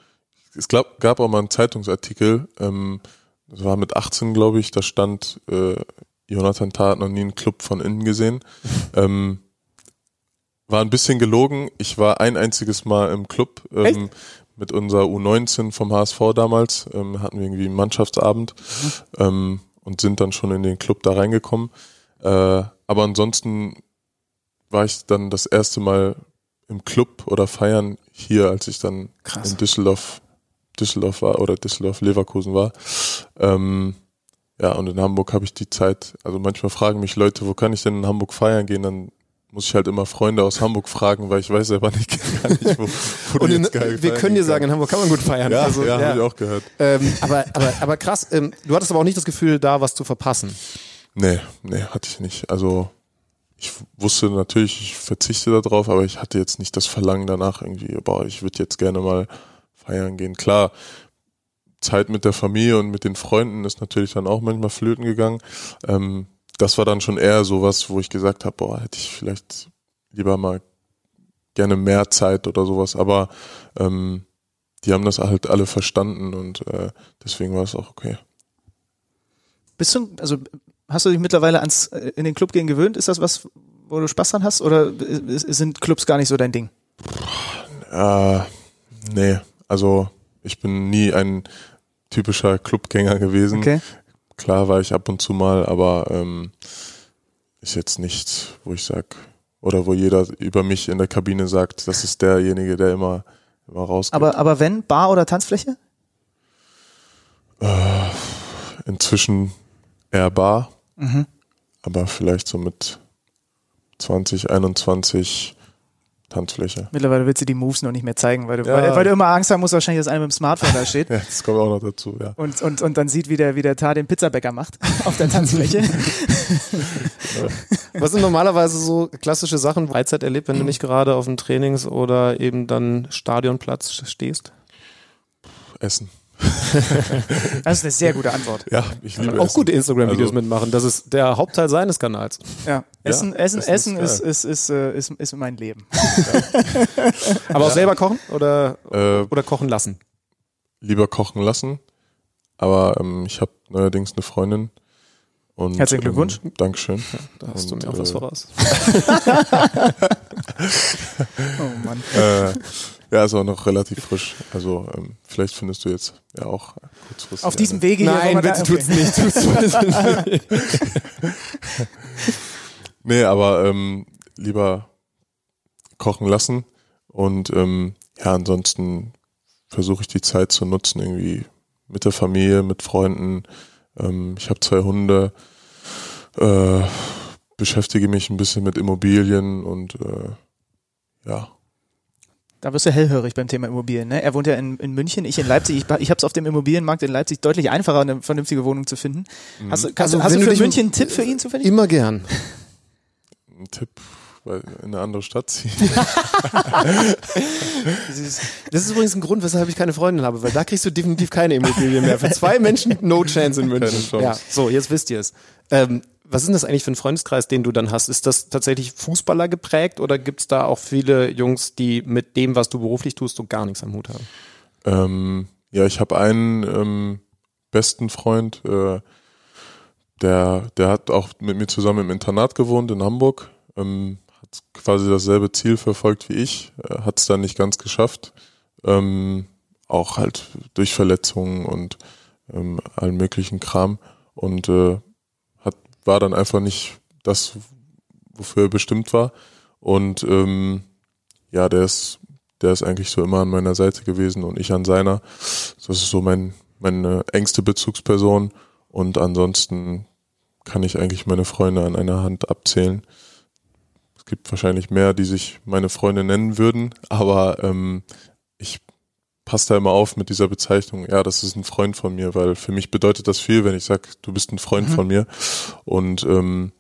es glaub, gab auch mal einen Zeitungsartikel, ähm, das war mit 18, glaube ich, da stand, äh, Jonathan Tah hat noch nie einen Club von innen gesehen. ähm, war ein bisschen gelogen. Ich war ein einziges Mal im Club ähm, mit unserer U19 vom HSV damals. Ähm, hatten wir irgendwie einen Mannschaftsabend ähm, und sind dann schon in den Club da reingekommen. Äh, aber ansonsten war ich dann das erste Mal im Club oder feiern hier, als ich dann Krass. in Düsseldorf, Düsseldorf war oder Düsseldorf Leverkusen war. Ähm, ja, und in Hamburg habe ich die Zeit, also manchmal fragen mich Leute, wo kann ich denn in Hamburg feiern gehen? Dann muss ich halt immer Freunde aus Hamburg fragen, weil ich weiß selber nicht, (laughs) gar nicht, wo, wo Und in, wir können dir sagen, in Hamburg kann man gut feiern. Ja, Also, ja, habe ich auch gehört. Ähm, aber, aber, aber krass, ähm, du hattest aber auch nicht das Gefühl, da was zu verpassen. Nee, nee, hatte ich nicht. Also ich wusste natürlich, ich verzichte darauf, aber ich hatte jetzt nicht das Verlangen danach irgendwie, boah, ich würde jetzt gerne mal feiern gehen. Klar, Zeit mit der Familie und mit den Freunden ist natürlich dann auch manchmal flöten gegangen. Ähm, das war dann schon eher sowas, wo ich gesagt habe, boah, hätte ich vielleicht lieber mal gerne mehr Zeit oder sowas, aber ähm, die haben das halt alle verstanden und äh, deswegen war es auch okay. Bist du, also hast du dich mittlerweile ans äh, in den Club gehen gewöhnt? Ist das was, wo du Spaß dran hast? Oder äh, sind Clubs gar nicht so dein Ding? Äh, nee, also ich bin nie ein typischer Clubgänger gewesen. Okay. Klar war ich ab und zu mal, aber ähm, ist jetzt nicht, wo ich sag, oder wo jeder über mich in der Kabine sagt, das ist derjenige, der immer, immer rausgeht. Aber, aber wenn, Bar oder Tanzfläche? Inzwischen eher Bar, Mhm. aber vielleicht so mit 20, 21 Tanzfläche. Mittlerweile willst du die Moves noch nicht mehr zeigen, weil du, Ja. weil, weil du immer Angst haben musst, wahrscheinlich, dass einer mit dem Smartphone da steht. (laughs) Ja, das kommt auch noch dazu, ja. Und, und, und dann sieht, wie der, wie der Tar den Pizzabäcker macht (laughs) auf der Tanzfläche. (laughs) Was sind normalerweise so klassische Sachen, Freizeit erlebt, wenn du nicht gerade auf dem Trainings- oder eben dann Stadionplatz stehst? Essen. (laughs) Das ist eine sehr gute Antwort. Ja, ich Kann liebe man auch Essen. gute Instagram-Videos Also- mitmachen. Das ist der Hauptteil seines Kanals. Ja. Essen, Essen, Essen Essen ist ist, ist, ist, äh, ist, ist mein Leben. (laughs) Aber auch selber kochen oder, Äh, oder kochen lassen? lieber kochen lassen. Aber ähm, ich habe neuerdings eine Freundin. Und, Herzlichen Glückwunsch. Ähm, Dankeschön. Da hast Und, du mir auch was äh, voraus. (laughs) Oh Mann. Äh, ja, ist auch noch relativ frisch. Also ähm, vielleicht findest du jetzt ja auch kurzfristig. Auf diesem. Wege hier. wollen wir da- okay. nicht. Tut's nicht. (laughs) Nee, aber ähm, lieber kochen lassen. Und ähm, ja, ansonsten versuche ich die Zeit zu nutzen, irgendwie mit der Familie, mit Freunden. Ähm, ich habe zwei Hunde, äh, beschäftige mich ein bisschen mit Immobilien und äh, ja, Da wirst du hellhörig beim Thema Immobilien. Ne? Er wohnt ja in, in München, ich in Leipzig. Ich, ich habe es auf dem Immobilienmarkt in Leipzig deutlich einfacher, eine vernünftige Wohnung zu finden. Hast, du- kannst, Also, hast du für München einen Tipp für ihn zufällig? Immer gern. ein Tipp. in eine andere Stadt ziehen. (laughs) das, ist, das ist übrigens ein Grund, weshalb ich keine Freundin habe, weil da kriegst du definitiv keine Immobilie mehr. Für zwei Menschen no chance in München. Ja, so, jetzt wisst ihr es. Ähm, was ist denn das eigentlich für ein Freundeskreis, den du dann hast? Ist das tatsächlich Fußballer geprägt oder gibt es da auch viele Jungs, die mit dem, was du beruflich tust, so gar nichts am Hut haben? Ähm, ja, ich habe einen ähm, besten Freund, äh, der, der hat auch mit mir zusammen im Internat gewohnt in Hamburg, ähm, hat quasi dasselbe Ziel verfolgt wie ich, äh, hat es dann nicht ganz geschafft, ähm, auch halt durch Verletzungen und ähm, allen möglichen Kram und äh, war dann einfach nicht das, wofür er bestimmt war und ähm, ja, der ist der ist eigentlich so immer an meiner Seite gewesen und ich an seiner. Das ist so mein, meine engste Bezugsperson. Und ansonsten kann ich eigentlich meine Freunde an einer Hand abzählen. Es gibt wahrscheinlich mehr, die sich meine Freunde nennen würden, aber ähm, ich passe da immer auf mit dieser Bezeichnung. Ja, das ist ein Freund von mir, weil für mich bedeutet das viel, wenn ich sage, du bist ein Freund mhm. von mir. Und ähm,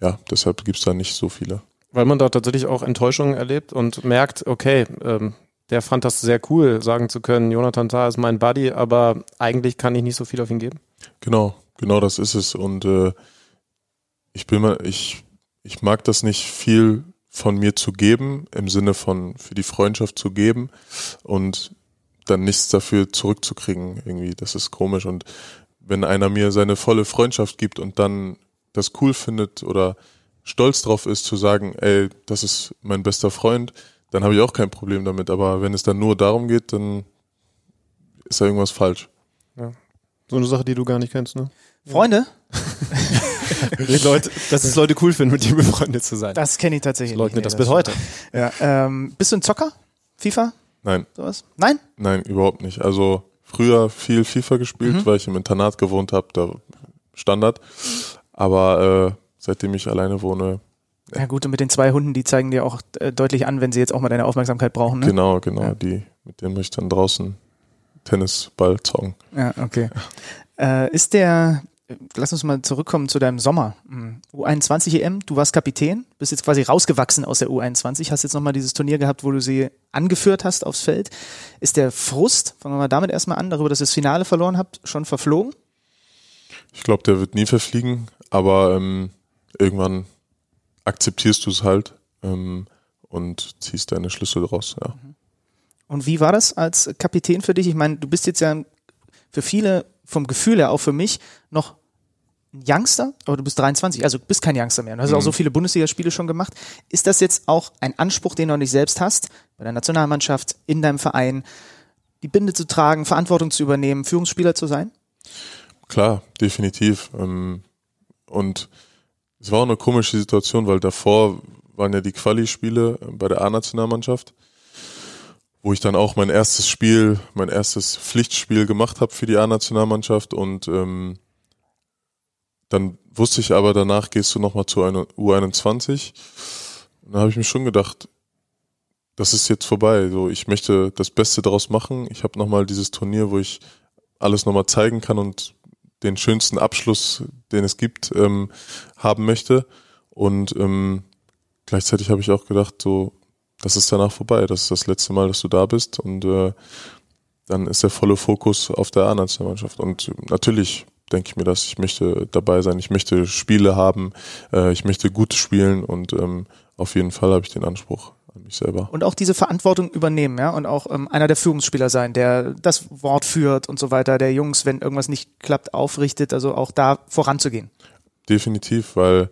ja, deshalb gibt's da nicht so viele. Weil man da tatsächlich auch Enttäuschungen erlebt und merkt, okay, ähm, der fand das sehr cool, sagen zu können, Jonathan Tah ist mein Buddy, aber eigentlich kann ich nicht so viel auf ihn geben. Genau, genau das ist es. Und äh, ich bin mal, ich, ich mag das nicht viel von mir zu geben, im Sinne von für die Freundschaft zu geben und dann nichts dafür zurückzukriegen. Irgendwie, das ist komisch. Und wenn einer mir seine volle Freundschaft gibt und dann das cool findet oder stolz drauf ist zu sagen, ey, das ist mein bester Freund, dann habe ich auch kein Problem damit. Aber wenn es dann nur darum geht, dann ist da irgendwas falsch. Ja. So eine Sache, die du gar nicht kennst, ne? Freunde? (laughs) Leute, dass es Leute cool finden, mit dir befreundet zu sein. Das kenne ich tatsächlich. Ich leugne nee, das bis heute. Ja, ähm, bist du ein Zocker? FIFA? Nein. Sowas? Nein? Nein, überhaupt nicht. Also früher viel FIFA gespielt, mhm. weil ich im Internat gewohnt habe, da Standard. Aber äh, seitdem ich alleine wohne. Ja gut, und mit den zwei Hunden, die zeigen dir auch äh, deutlich an, wenn sie jetzt auch mal deine Aufmerksamkeit brauchen. Ne? Genau, genau. Ja. Die, mit denen möchte ich dann draußen Tennisball zocken. Ja, okay. Ja. Äh, ist der, lass uns mal zurückkommen zu deinem Sommer. Hm, U21 EM, du warst Kapitän, bist jetzt quasi rausgewachsen aus der U21, hast jetzt nochmal dieses Turnier gehabt, wo du sie angeführt hast aufs Feld. Ist der Frust, fangen wir mal damit erstmal an, darüber, dass ihr das Finale verloren habt, schon verflogen? Ich glaube, der wird nie verfliegen, aber ähm, irgendwann akzeptierst du es halt ähm, und ziehst deine Schlüssel daraus, ja. Und wie war das als Kapitän für dich? Ich meine, du bist jetzt ja für viele vom Gefühl her, auch für mich, noch ein Youngster, aber du bist 23, also du bist kein Youngster mehr. Du hast mhm. auch so viele Bundesligaspiele schon gemacht. Ist das jetzt auch ein Anspruch, den du an dich selbst hast, bei der Nationalmannschaft, in deinem Verein, die Binde zu tragen, Verantwortung zu übernehmen, Führungsspieler zu sein? Klar, definitiv. Ähm, und es war auch eine komische Situation, weil davor waren ja die Quali-Spiele bei der A-Nationalmannschaft, wo ich dann auch mein erstes Spiel, mein erstes Pflichtspiel gemacht habe für die A-Nationalmannschaft und ähm, dann wusste ich aber, danach gehst du nochmal zu einer U21. Und da habe ich mir schon gedacht, das ist jetzt vorbei. So, ich möchte das Beste daraus machen. Ich habe nochmal dieses Turnier, wo ich alles nochmal zeigen kann und den schönsten Abschluss, den es gibt, ähm, haben möchte. Und ähm, gleichzeitig habe ich auch gedacht, so, das ist danach vorbei. Das ist das letzte Mal, dass du da bist. Und äh, dann ist der volle Fokus auf der A-Nationalmannschaft. Und natürlich denke ich mir das, ich möchte dabei sein, ich möchte Spiele haben, äh, ich möchte gut spielen und ähm, auf jeden Fall habe ich den Anspruch an mich selber. Und auch diese Verantwortung übernehmen, ja, und auch ähm, einer der Führungsspieler sein, der das Wort führt und so weiter, der Jungs, wenn irgendwas nicht klappt, aufrichtet, also auch da voranzugehen. Definitiv, weil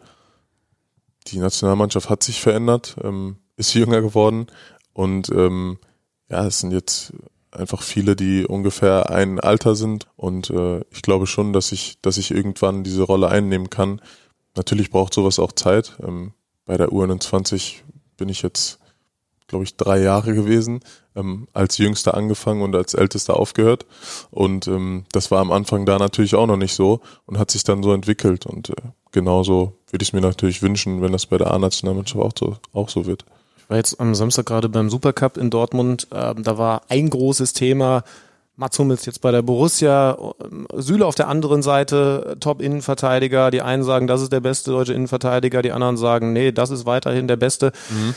die Nationalmannschaft hat sich verändert, ähm, ist jünger geworden und ähm, ja, es sind jetzt einfach viele, die ungefähr ein Alter sind und äh, ich glaube schon, dass ich, dass ich irgendwann diese Rolle einnehmen kann. Natürlich braucht sowas auch Zeit. Ähm, bei der U21 bin ich jetzt glaube ich, drei Jahre gewesen, ähm, als Jüngster angefangen und als Ältester aufgehört. Und ähm, das war am Anfang da natürlich auch noch nicht so und hat sich dann so entwickelt. Und äh, genauso würde ich es mir natürlich wünschen, wenn das bei der A-Nationalmannschaft auch so, auch so wird. Ich war jetzt am Samstag gerade beim Supercup in Dortmund. Ähm, da war ein großes Thema, Mats Hummels jetzt bei der Borussia, Süle auf der anderen Seite, Top-Innenverteidiger. Die einen sagen, das ist der beste deutsche Innenverteidiger, die anderen sagen, nee, das ist weiterhin der beste. Mhm.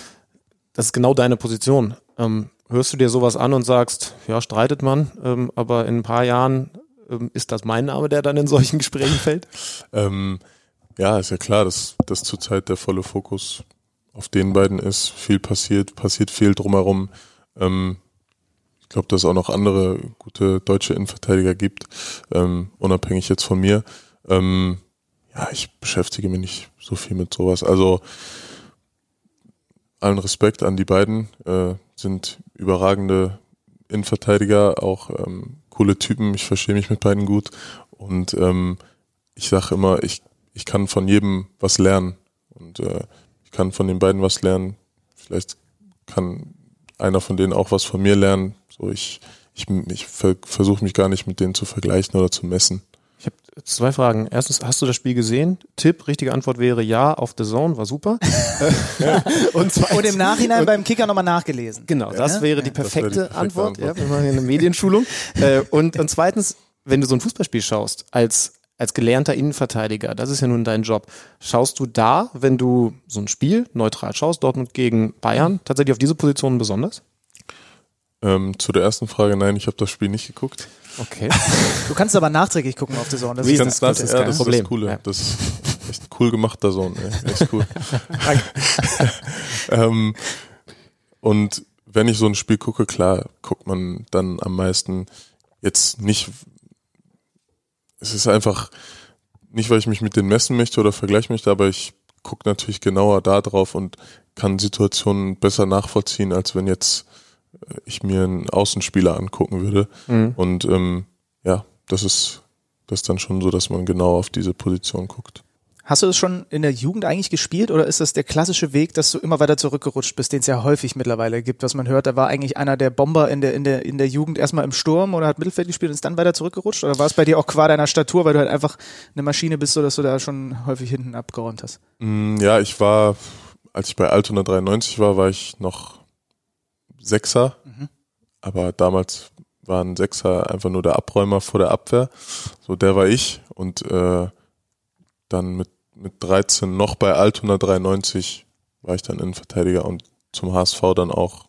Das ist genau deine Position. Ähm, hörst du dir sowas an und sagst, ja, streitet man, ähm, aber in ein paar Jahren ähm, ist das mein Name, der dann in solchen Gesprächen fällt? (laughs) Ähm, ja, ist ja klar, dass, dass zurzeit der volle Fokus auf den beiden ist. Viel passiert, passiert viel drumherum. Ähm, ich glaube, dass es auch noch andere gute deutsche Innenverteidiger gibt, ähm, unabhängig jetzt von mir. Ähm, ja, ich beschäftige mich nicht so viel mit sowas. Also allen Respekt an die beiden, äh, sind überragende Innenverteidiger, auch ähm, coole Typen. Ich verstehe mich mit beiden gut und ähm, ich sage immer, ich ich kann von jedem was lernen und äh, kann von den beiden was lernen. Vielleicht kann einer von denen auch was von mir lernen. So, ich, ich, ich versuche mich gar nicht mit denen zu vergleichen oder zu messen. Ich habe zwei Fragen. Erstens, hast du das Spiel gesehen? Tipp, richtige Antwort wäre ja, auf The Zone, war super. (laughs) und, zweitens, und im Nachhinein und, beim Kicker nochmal nachgelesen. Genau, das wäre die perfekte, die perfekte Antwort. Antwort. Ja, wir machen eine Medienschulung. (laughs) Äh, und, und zweitens, wenn du so ein Fußballspiel schaust, als als gelernter Innenverteidiger, das ist ja nun dein Job. Schaust du da, wenn du so ein Spiel neutral schaust, Dortmund gegen Bayern, tatsächlich auf diese Positionen besonders? Ähm, zu der ersten Frage, nein, ich habe das Spiel nicht geguckt. Okay. Du kannst aber nachträglich gucken auf die Zone. Das, ist das, das, ist, ja, das, Problem. ist das Coole. Ja. Das ist echt cool gemacht, der Sohn. Ey. Echt cool. (laughs) ähm, und wenn ich so ein Spiel gucke, klar, guckt man dann am meisten jetzt nicht. Es ist einfach nicht, weil ich mich mit denen messen möchte oder vergleichen möchte, aber ich gucke natürlich genauer da drauf und kann Situationen besser nachvollziehen, als wenn jetzt ich mir einen Außenspieler angucken würde. Mhm. Und ähm, ja, das ist das ist dann schon so, dass man genau auf diese Position guckt. Hast du das schon in der Jugend eigentlich gespielt oder ist das der klassische Weg, dass du immer weiter zurückgerutscht bist, den es ja häufig mittlerweile gibt, was man hört? Da war eigentlich einer der Bomber in der, in der, in der Jugend erstmal im Sturm oder hat Mittelfeld gespielt und ist dann weiter zurückgerutscht? Oder war es bei dir auch qua deiner Statur, weil du halt einfach eine Maschine bist, so dass du da schon häufig hinten abgeräumt hast? Mm, ja, ich war, als ich bei Altona 93 war, war ich noch Sechser, mhm. aber damals war ein Sechser einfach nur der Abräumer vor der Abwehr. So, der war ich und äh, dann mit, mit 13 noch bei Altona 93 war ich dann Innenverteidiger und zum HSV dann auch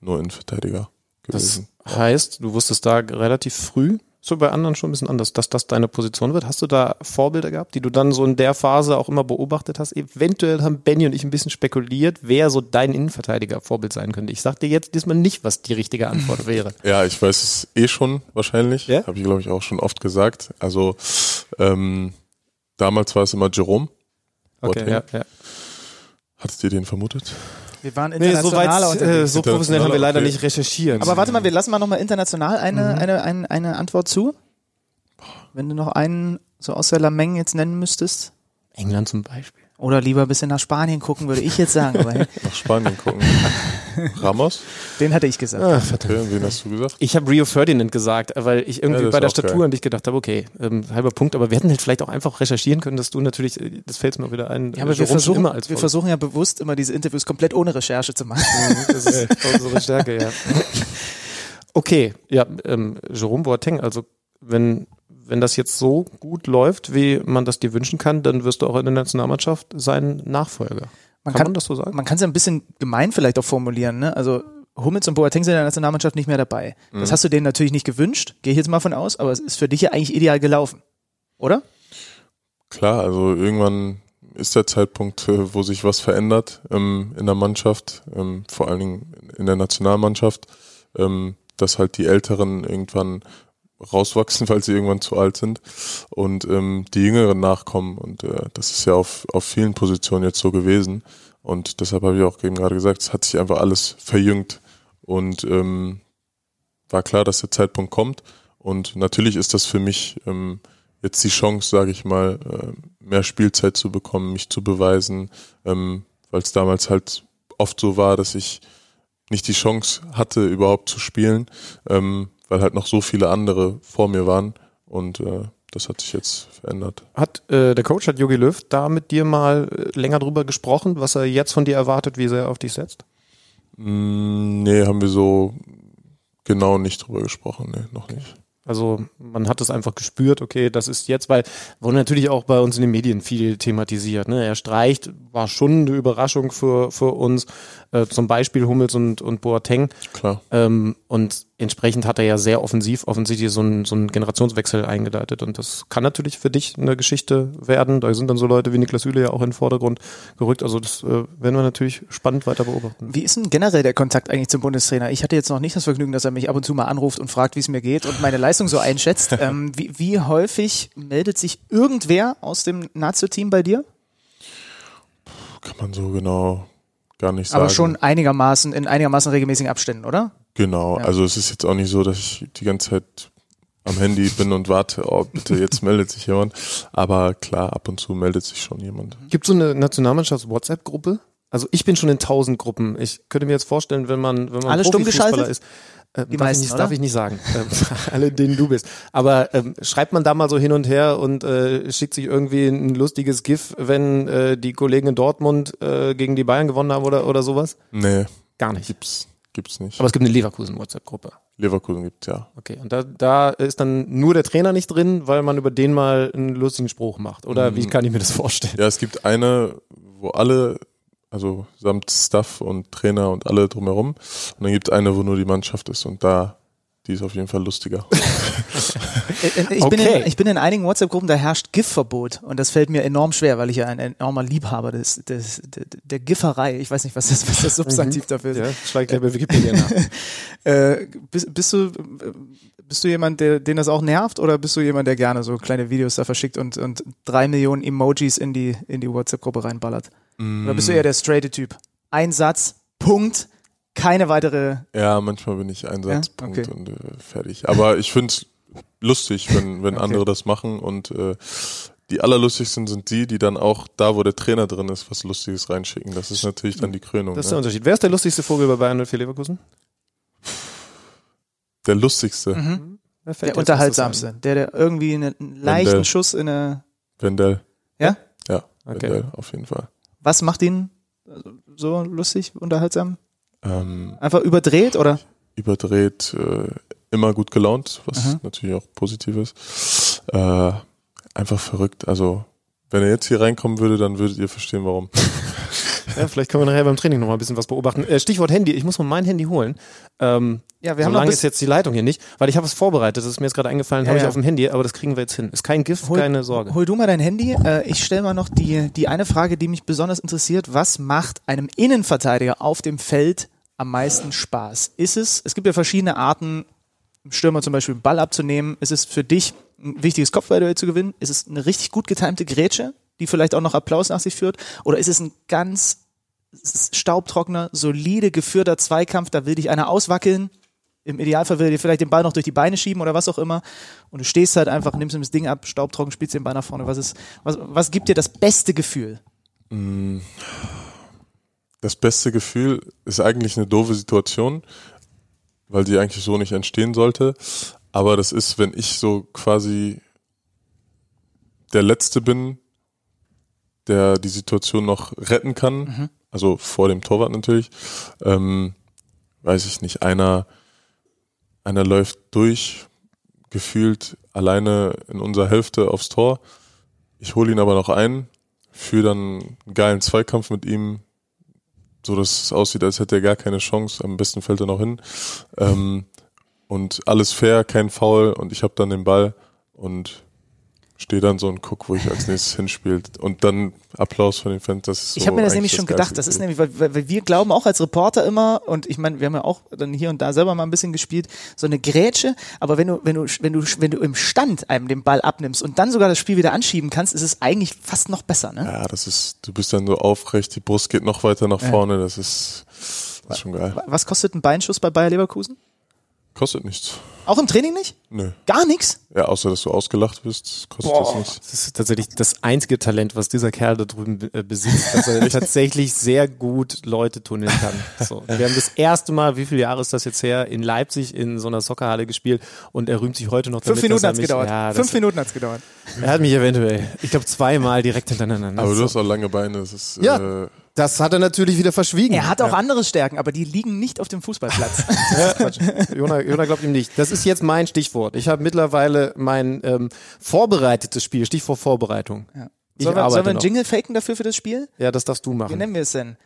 nur Innenverteidiger gewesen. Das heißt, du wusstest da relativ früh, so bei anderen schon ein bisschen anders, dass das deine Position wird. Hast du da Vorbilder gehabt, die du dann so in der Phase auch immer beobachtet hast? Eventuell haben Benny und ich ein bisschen spekuliert, wer so dein Innenverteidiger Vorbild sein könnte. Ich sag dir jetzt diesmal nicht, was die richtige Antwort (laughs) wäre. Ja, ich weiß es eh schon wahrscheinlich. Ja? Habe ich, glaube ich, auch schon oft gesagt. Also ähm, damals war es immer Jerome. Okay, ja, ja. Hattet ihr den vermutet? Wir waren international. Nee, so, weit, äh, so professionell haben wir leider okay. nicht recherchiert. Aber warte mal, wir lassen mal nochmal international eine, mhm. eine, eine, eine Antwort zu. Wenn du noch einen so aus der Lameng jetzt nennen müsstest. England zum Beispiel. Oder lieber ein bisschen nach Spanien gucken, würde ich jetzt sagen. Aber (laughs) nach Spanien gucken. Ramos? Den hatte ich gesagt. Ah, okay, wen hast du gesagt? Ich habe Rio Ferdinand gesagt, weil ich irgendwie ja, bei der Statur geil. an dich gedacht habe, okay, ähm, halber Punkt, aber wir hätten halt vielleicht auch einfach recherchieren können, dass du natürlich, äh, das fällt mir wieder ein. Ja, aber wir versuchen, immer als wir versuchen ja bewusst immer diese Interviews komplett ohne Recherche zu machen. das ist (laughs) unsere Stärke, ja. Okay, ja, ähm, Jerome Boateng, also wenn wenn das jetzt so gut läuft, wie man das dir wünschen kann, dann wirst du auch in der Nationalmannschaft sein Nachfolger. Man kann, kann man das so sagen? Man kann es ja ein bisschen gemein vielleicht auch formulieren. Ne? Also Hummels und Boateng sind in der Nationalmannschaft nicht mehr dabei. Mhm. Das hast du denen natürlich nicht gewünscht, gehe ich jetzt mal von aus, aber es ist für dich ja eigentlich ideal gelaufen, oder? Klar, also irgendwann ist der Zeitpunkt, äh, wo sich was verändert ähm, in der Mannschaft, ähm, vor allen Dingen in der Nationalmannschaft, ähm, dass halt die Älteren irgendwann rauswachsen, (laughs) weil sie irgendwann zu alt sind und ähm, die Jüngeren nachkommen. Und äh, das ist ja auf, auf vielen Positionen jetzt so gewesen. Und deshalb habe ich auch eben gerade gesagt, es hat sich einfach alles verjüngt und ähm, war klar, dass der Zeitpunkt kommt. Und natürlich ist das für mich ähm, jetzt die Chance, sage ich mal, äh, mehr Spielzeit zu bekommen, mich zu beweisen, ähm, weil es damals halt oft so war, dass ich nicht die Chance hatte, überhaupt zu spielen, ähm, weil halt noch so viele andere vor mir waren und äh, das hat sich jetzt verändert. Hat äh, der Coach, hat Jogi Löw da mit dir mal äh, länger drüber gesprochen, was er jetzt von dir erwartet, wie sehr er auf dich setzt? Mm, nee, haben wir so genau nicht drüber gesprochen, nee, noch nicht. Also man hat es einfach gespürt, okay, das ist jetzt, weil wurde natürlich auch bei uns in den Medien viel thematisiert. Ne? Er streicht, war schon eine Überraschung für, für uns, äh, zum Beispiel Hummels und, und Boateng. Klar. Ähm, und entsprechend hat er ja sehr offensiv offensichtlich so einen, so einen Generationswechsel eingeleitet. Und das kann natürlich für dich eine Geschichte werden. Da sind dann so Leute wie Niklas Süle ja auch in den Vordergrund gerückt. Also das äh, werden wir natürlich spannend weiter beobachten. Wie ist denn generell der Kontakt eigentlich zum Bundestrainer? Ich hatte jetzt noch nicht das Vergnügen, dass er mich ab und zu mal anruft und fragt, wie es mir geht und meine Leistung so einschätzt. (laughs) ähm, wie, wie häufig meldet sich irgendwer aus dem Nazio-Team bei dir? Kann man so genau gar nicht sagen. Aber schon einigermaßen, in einigermaßen regelmäßigen Abständen, oder? Genau, Ja. also es ist jetzt auch nicht so, dass ich die ganze Zeit am Handy bin und warte, oh bitte, jetzt (laughs) meldet sich jemand. Aber klar, ab und zu meldet sich schon jemand. Gibt so eine Nationalmannschafts-WhatsApp-Gruppe? Also ich bin schon in tausend Gruppen. Ich könnte mir jetzt vorstellen, wenn man, wenn man Alle stumm geschaltet? ist. Äh, Die darf, meisten, ich nicht, oder? darf ich nicht sagen. Ähm, (laughs) alle, denen du bist. Aber ähm, schreibt man da mal so hin und her und äh, schickt sich irgendwie ein lustiges GIF, wenn äh, die Kollegen in Dortmund äh, gegen die Bayern gewonnen haben oder, oder sowas? Nee, Gar nicht. gibt's, gibt's nicht. Aber es gibt eine Leverkusen-WhatsApp-Gruppe. Leverkusen gibt's ja. Okay, und da, da ist dann nur der Trainer nicht drin, weil man über den mal einen lustigen Spruch macht. Oder wie kann ich mir das vorstellen? Ja, es gibt eine, wo alle, also samt Staff und Trainer und alle drumherum. Und dann gibt eine, wo nur die Mannschaft ist und da, die ist auf jeden Fall lustiger. (laughs) Äh, äh, Ich, bin Okay. in, ich bin in einigen WhatsApp-Gruppen, da herrscht GIF-Verbot. Und das fällt mir enorm schwer, weil ich ja ein enormer Liebhaber des, des, der, der Gifferei, ich weiß nicht, was das, was das (laughs) Substantiv dafür ist. Ja, schlag gleich bei Wikipedia nach. (laughs) Äh, bist, bist du bist du jemand, der, den das auch nervt, oder bist du jemand, der gerne so kleine Videos da verschickt und, und drei Millionen Emojis in die, in die WhatsApp-Gruppe reinballert? Oder bist du eher der straighte Typ? Ein Satz, Punkt, keine weitere. Ja, manchmal bin ich Einsatzpunkt okay. und äh, fertig. Aber ich find's lustig, wenn, wenn (laughs) Okay. andere das machen und äh, die allerlustigsten sind die, die dann auch da, wo der Trainer drin ist, was Lustiges reinschicken. Das ist natürlich dann die Krönung. Das ist der ne? Unterschied. Wer ist der lustigste Vogel bei Bayern 04 Leverkusen? Der lustigste. Mhm. Fällt Der unterhaltsamste, der, der irgendwie einen, einen leichten Wendell. Schuss in eine. Wendell. Ja? Ja, Okay. Wendell, auf jeden Fall. Was macht ihn so lustig, unterhaltsam? Ähm, Einfach überdreht oder? überdreht, äh, immer gut gelaunt, was Mhm. natürlich auch positiv ist. Äh, einfach verrückt. Also, wenn er jetzt hier reinkommen würde, dann würdet ihr verstehen, warum. (laughs) Ja, vielleicht können wir nachher beim Training noch mal ein bisschen was beobachten. Äh, Stichwort Handy. Ich muss mal mein Handy holen. Ähm, Ja, so lange ist jetzt die Leitung hier nicht, weil ich habe was vorbereitet. Das ist mir jetzt gerade eingefallen, Ja, habe ich ja. auf dem Handy, aber das kriegen wir jetzt hin. Ist kein Gift, Hol- keine Sorge. Hol du mal dein Handy. Äh, ich stelle mal noch die, die eine Frage, die mich besonders interessiert. Was macht einem Innenverteidiger auf dem Feld am meisten Spaß? Ist es, es gibt ja verschiedene Arten, Stürmer zum Beispiel einen Ball abzunehmen. Ist es für dich ein wichtiges Kopfballduell zu gewinnen? Ist es eine richtig gut getimte Grätsche, die vielleicht auch noch Applaus nach sich führt? Oder ist es ein ganz staubtrockener, solide geführter Zweikampf, da will dich einer auswackeln? Im Idealfall will er dir vielleicht den Ball noch durch die Beine schieben oder was auch immer. Und du stehst halt einfach, nimmst ihm das Ding ab, staubtrocken, spielst den Ball nach vorne. Was ist, was, was gibt dir das beste Gefühl? Mm, Das beste Gefühl ist eigentlich eine doofe Situation, weil die eigentlich so nicht entstehen sollte. Aber das ist, wenn ich so quasi der Letzte bin, der die Situation noch retten kann, also vor dem Torwart natürlich, ähm, weiß ich nicht, einer, einer läuft durch, gefühlt alleine in unserer Hälfte aufs Tor. Ich hole ihn aber noch ein, führe dann einen geilen Zweikampf mit ihm, so dass es aussieht, als hätte er gar keine Chance. Am besten fällt er noch hin. Ähm, und alles fair, kein Foul und ich habe dann den Ball und stehe dann so und guck, wo ich als nächstes hinspielt. Und dann Applaus von den Fans. Das ist so ich habe mir das nämlich schon geilste gedacht. Das ist nämlich, weil, weil, wir glauben auch als Reporter immer, und ich meine, wir haben ja auch dann hier und da selber mal ein bisschen gespielt, so eine Grätsche, aber wenn du, wenn du, wenn du, wenn du im Stand einem den Ball abnimmst und dann sogar das Spiel wieder anschieben kannst, ist es eigentlich fast noch besser, ne? Ja, das ist, du bist dann so aufrecht, die Brust geht noch weiter nach vorne, das ist, das ist schon geil. Was kostet ein Beinschuss bei Bayer Leverkusen? Kostet nichts. Auch im Training nicht? Nö. Gar nichts? Ja, außer dass du ausgelacht wirst, kostet das nichts. Das ist tatsächlich das einzige Talent, was dieser Kerl da drüben be- äh, besitzt, dass er (laughs) tatsächlich sehr gut Leute tunneln kann. So. Wir haben das erste Mal, wie viele Jahre ist das jetzt her, in Leipzig in so einer Soccerhalle gespielt und er rühmt sich heute noch damit, Fünf Minuten hat's mich, gedauert. Ja, das, Fünf Minuten hat's gedauert. Er hat mich eventuell, ich glaube zweimal direkt hintereinander. Aber du So. hast auch lange Beine, das ist, Ja. äh, Das hat er natürlich wieder verschwiegen. Er hat auch andere Stärken, aber die liegen nicht auf dem Fußballplatz. (laughs) Jona, Jona glaubt ihm nicht. Das ist jetzt mein Stichwort. Ich habe mittlerweile mein ähm, vorbereitetes Spiel, Stichwort Vorbereitung. Ja. Ich Sollen wir, sollen wir einen noch. Jingle faken dafür für das Spiel? Ja, das darfst du Wie machen. nennen wir es denn?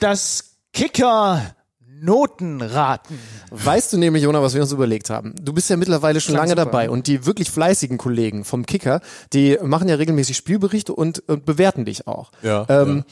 Das Kicker Notenraten. Weißt du nämlich, Jona, was wir uns überlegt haben? Du bist ja mittlerweile schon Klang lange super, dabei und die wirklich fleißigen Kollegen vom Kicker, die machen ja regelmäßig Spielberichte und, und bewerten dich auch. Ja, Ähm, ja.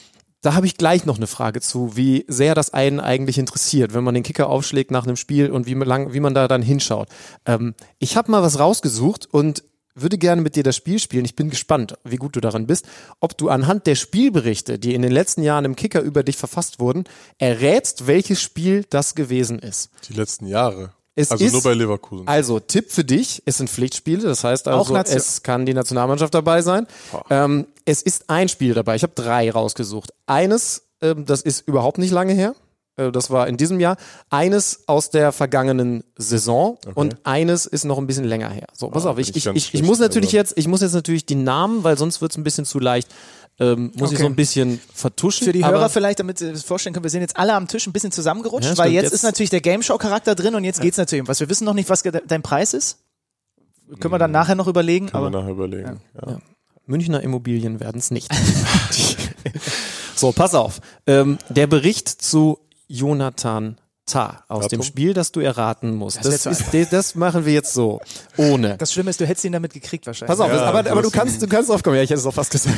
Da habe ich gleich noch eine Frage zu, wie sehr das einen eigentlich interessiert, wenn man den Kicker aufschlägt nach einem Spiel und wie man, lang, wie man da dann hinschaut. Ähm, ich habe mal was rausgesucht und würde gerne mit dir das Spiel spielen. Ich bin gespannt, wie gut du daran bist, ob du anhand der Spielberichte, die in den letzten Jahren im Kicker über dich verfasst wurden, errätst, welches Spiel das gewesen ist. Die letzten Jahre. Es also ist- nur bei Leverkusen. Also, Tipp für dich, es sind Pflichtspiele, das heißt also, es kann die Nationalmannschaft dabei sein. Ähm, es ist ein Spiel dabei, ich habe drei rausgesucht. Eines, ähm, das ist überhaupt nicht lange her, das war in diesem Jahr. Eines aus der vergangenen Saison und eines ist noch ein bisschen länger her. So, pass Ah, auf, ich, ich ich, ich, ich muss natürlich also. jetzt, ich muss jetzt natürlich die Namen, weil sonst wird es ein bisschen zu leicht, ähm, muss ich Okay. so ein bisschen vertuschen. Für die Hörer vielleicht, damit sie das vorstellen können, wir sind jetzt alle am Tisch ein bisschen zusammengerutscht, Ja, weil jetzt, Jetzt- ist natürlich der Game Show Charakter drin und jetzt geht's natürlich um was. Wir wissen noch nicht, was dein Preis ist. Können wir dann nachher noch überlegen, Kann man aber nachher überlegen. Ja. Münchner Immobilien werden es nicht. (laughs) so, pass auf. Ähm, der Bericht zu Jonathan Tah aus Datum? dem Spiel, das du erraten musst. Das Das, ist, das machen wir jetzt so. Ohne. das Schlimme ist, du hättest ihn damit gekriegt wahrscheinlich. Pass auf, Ja, aber, aber du kannst, du kannst draufkommen. Ja, ich hätte es auch fast gesagt.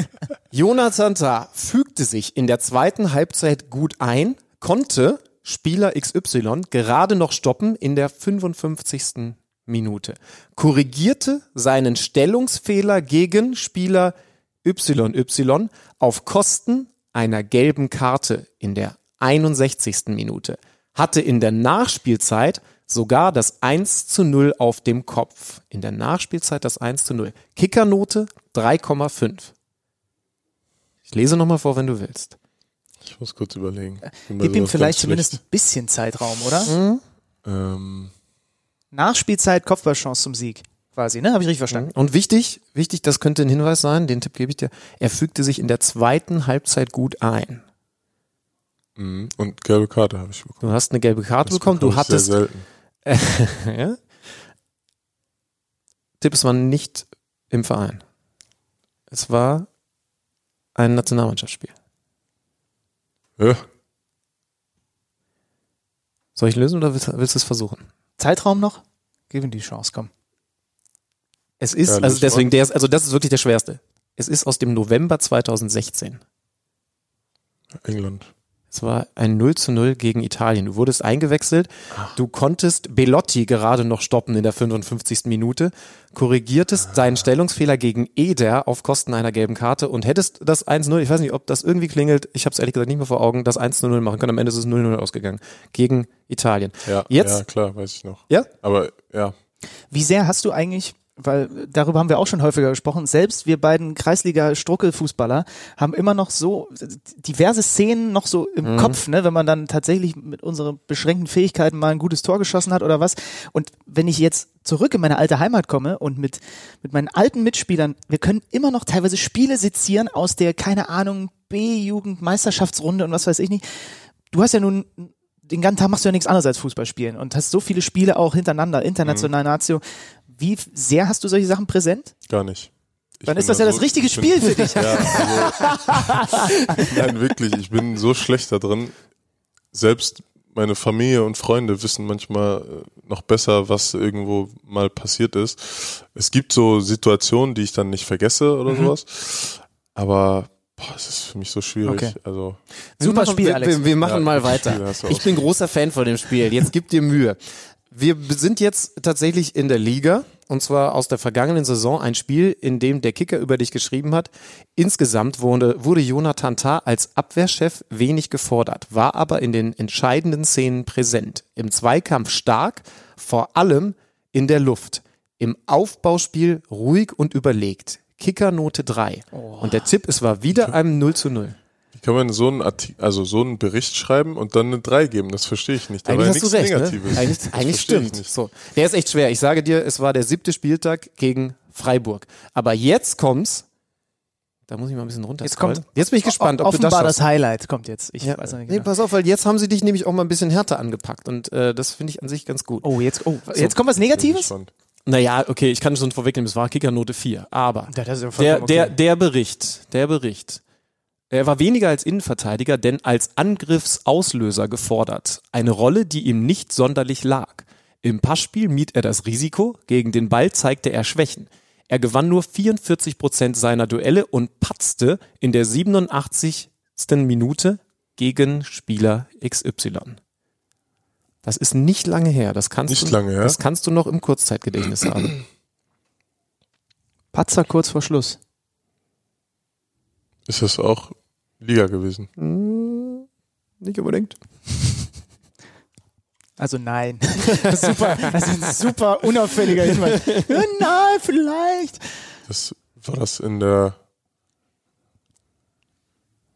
(laughs) Jonathan Tah fügte sich in der zweiten Halbzeit gut ein, konnte Spieler XY gerade noch stoppen in der 55. Minute, korrigierte seinen Stellungsfehler gegen Spieler YY auf Kosten einer gelben Karte in der 61. Minute, hatte in der Nachspielzeit sogar das 1 zu 0 auf dem Kopf. In der Nachspielzeit das 1 zu 0. Kickernote 3,5. Ich lese nochmal vor, wenn du willst. Ich muss kurz überlegen. Gib ihm vielleicht zumindest ein bisschen Zeitraum, oder? Ähm, Nachspielzeit, Kopfballchance zum Sieg. Quasi, ne? Habe ich richtig verstanden? Und wichtig, wichtig, das könnte ein Hinweis sein, den Tipp gebe ich dir. Er fügte sich in der zweiten Halbzeit gut ein. Mhm. und gelbe Karte habe ich bekommen. Du hast eine gelbe Karte Das bekommen, du hattest Sehr selten. (laughs) ja? Tipp, es war nicht im Verein. Es war ein Nationalmannschaftsspiel. Ja. Soll ich lösen oder willst, willst du es versuchen? Zeitraum noch? Gib ihm die Chance, komm. Es ist, Ja, also deswegen, der ist, also das ist wirklich der schwerste. Es ist aus dem November 2016. England. Es war ein 0 zu 0 gegen Italien. Du wurdest eingewechselt. Du konntest Belotti gerade noch stoppen in der 55. Minute, korrigiertest deinen Stellungsfehler gegen Eder auf Kosten einer gelben Karte und hättest das 1-0, ich weiß nicht, ob das irgendwie klingelt, ich habe es ehrlich gesagt nicht mehr vor Augen, das 1 0 machen können. Am Ende ist es 0-0 ausgegangen gegen Italien. Ja, Jetzt- ja, klar, weiß ich noch. Ja? Aber ja, Wie sehr hast du eigentlich, weil darüber haben wir auch schon häufiger gesprochen, selbst wir beiden Kreisliga-Struckel-Fußballer haben immer noch so diverse Szenen noch so im Kopf, ne, wenn man dann tatsächlich mit unseren beschränkten Fähigkeiten mal ein gutes Tor geschossen hat oder was. Und wenn ich jetzt zurück in meine alte Heimat komme und mit, mit meinen alten Mitspielern, wir können immer noch teilweise Spiele sezieren aus der, keine Ahnung, B-Jugend-Meisterschaftsrunde und was weiß ich nicht. Du hast ja nun den ganzen Tag machst du ja nichts anderes als Fußball spielen und hast so viele Spiele auch hintereinander, international, Nazio. Wie sehr hast du solche Sachen präsent? gar nicht. Ich Dann ist das da ja das so- richtige ich bin- Spiel für dich. (laughs) Ja, also, (laughs) nein, wirklich, ich bin so schlecht da drin. Selbst meine Familie und Freunde wissen manchmal äh, noch besser, was irgendwo mal passiert ist. Es gibt so Situationen, die ich dann nicht vergesse oder Mhm. sowas. Aber boah, es ist für mich so schwierig. Okay. Also Wir Super machen, Spiel, wir, Alex. Wir, wir machen Ja, mal (laughs) weiter. Spiel. Ich bin großer Fan von dem Spiel. Jetzt gib dir Mühe. Wir sind jetzt tatsächlich in der Liga und zwar aus der vergangenen Saison ein Spiel, in dem der Kicker über dich geschrieben hat. Insgesamt wurde, wurde Jonathan Tah als Abwehrchef wenig gefordert, war aber in den entscheidenden Szenen präsent. Im Zweikampf stark, vor allem in der Luft. Im Aufbauspiel ruhig und überlegt. Kickernote 3. Und der Tipp, es war wieder ein 0 zu 0. kann man so einen, Arti also so einen Bericht schreiben und dann eine 3 geben? Das verstehe ich nicht. Da Eigentlich hast du nichts recht, ne? Negatives. Eigentlich, Das eigentlich verstehe ich stimmt. nicht. So. Der ist echt schwer. Ich sage dir, es war der siebte Spieltag gegen Freiburg. Aber jetzt kommt's. Da muss ich mal ein bisschen runter. Jetzt kommt- Jetzt bin ich gespannt, ob du das Offenbar das Highlight kommt jetzt. Ich Ja. weiß nicht Nee, genau. pass auf, weil jetzt haben sie dich nämlich auch mal ein bisschen härter angepackt und äh, das finde ich an sich ganz gut. Oh, jetzt, oh, jetzt kommt was Negatives? Naja, okay, ich kann schon vorwegnehmen, es war Kickernote 4, aber Ja, das ist ja der, vollkommen der, okay. der Bericht, der Bericht, er war weniger als Innenverteidiger, denn als Angriffsauslöser gefordert. Eine Rolle, die ihm nicht sonderlich lag. Im Passspiel mied er das Risiko, gegen den Ball zeigte er Schwächen. Er gewann nur 44 Prozent seiner Duelle und patzte in der 87. Minute gegen Spieler XY. Das ist nicht lange her. Das kannst Nicht du, lange her? Das kannst du noch im Kurzzeitgedächtnis haben. Patzer kurz vor Schluss. Ist das auch Liga gewesen? Nicht unbedingt. (laughs) Also nein. (laughs) Das ist super, das ist ein super unauffälliger Hinweis. (laughs) Ja, nein, vielleicht. Das war das in der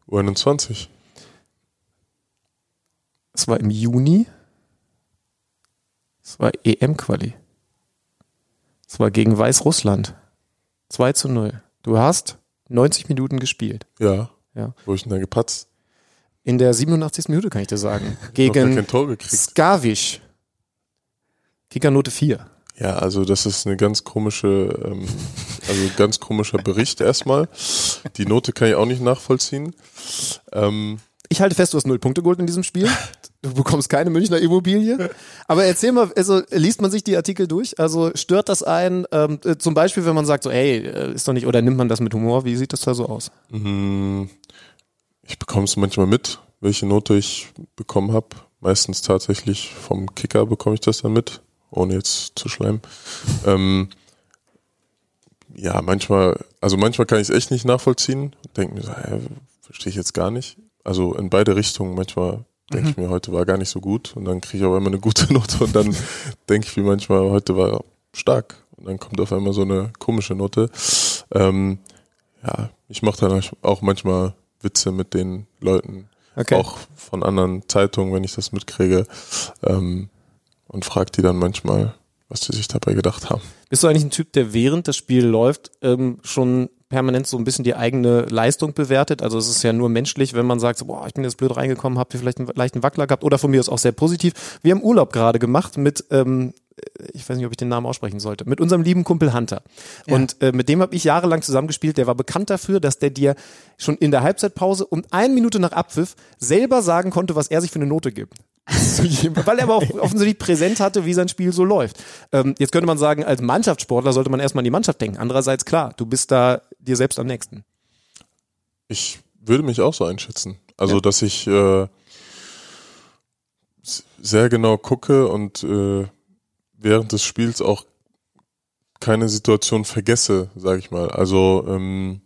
U21. Es war im Juni. Es war EM-Quali. Es war gegen Weißrussland. 2 zu 0. Du hast 90 Minuten gespielt. Ja. Ja. Wo ich denn da gepatzt? In der 87. Minute kann ich dir sagen. (laughs) Gegen kein Tor gekriegt. Skavisch. Kickernote 4. Ja, also das ist eine ganz komische, ähm, also ganz komischer Bericht erstmal. Die Note kann ich auch nicht nachvollziehen. Ähm, Ich halte fest, du hast null Punkte geholt in diesem Spiel. Du bekommst keine Münchner Immobilie. Aber erzähl mal, also liest man sich die Artikel durch? Also stört das ein, ähm, äh, zum Beispiel, wenn man sagt so, ey, äh, ist doch nicht, oder nimmt man das mit Humor? Wie sieht das da so aus? mh, ich bekomme es manchmal mit, welche Note ich bekommen habe. Meistens tatsächlich vom Kicker bekomme ich das dann mit, ohne jetzt zu schleimen. Ähm, ja, manchmal, also manchmal kann ich es echt nicht nachvollziehen. Denke mir so, hä, verstehe ich jetzt gar nicht. Also in beide Richtungen. Manchmal denke ich mir, heute war gar nicht so gut und dann kriege ich auf einmal eine gute (laughs) Note und dann denke ich mir manchmal, heute war stark und dann kommt auf einmal so eine komische Note. Ähm, ja, ich mache dann auch manchmal Witze mit den Leuten, Okay. auch von anderen Zeitungen, wenn ich das mitkriege ähm, und frage die dann manchmal, was die sich dabei gedacht haben. Bist du eigentlich ein Typ, der während das Spiel läuft, ähm, schon permanent so ein bisschen die eigene Leistung bewertet? Also es ist ja nur menschlich, wenn man sagt, so, boah, ich bin jetzt blöd reingekommen, habt ihr vielleicht einen leichten Wackler gehabt oder von mir ist auch sehr positiv. Wir haben Urlaub gerade gemacht mit, ähm, ich weiß nicht, ob ich den Namen aussprechen sollte, mit unserem lieben Kumpel Hunter. Und äh, mit dem habe ich jahrelang zusammengespielt. Der war bekannt dafür, dass der dir schon in der Halbzeitpause und eine Minute nach Abpfiff selber sagen konnte, was er sich für eine Note gibt. Weil er aber auch (laughs) offensichtlich präsent hatte, wie sein Spiel so läuft. Ähm, jetzt könnte man sagen, als Mannschaftssportler sollte man erstmal an die Mannschaft denken. Andererseits, klar, du bist da dir selbst am nächsten. Ich würde mich auch so einschätzen. Also, Ja. dass ich äh, sehr genau gucke und äh, während des Spiels auch keine Situation vergesse, sage ich mal. Also, ähm,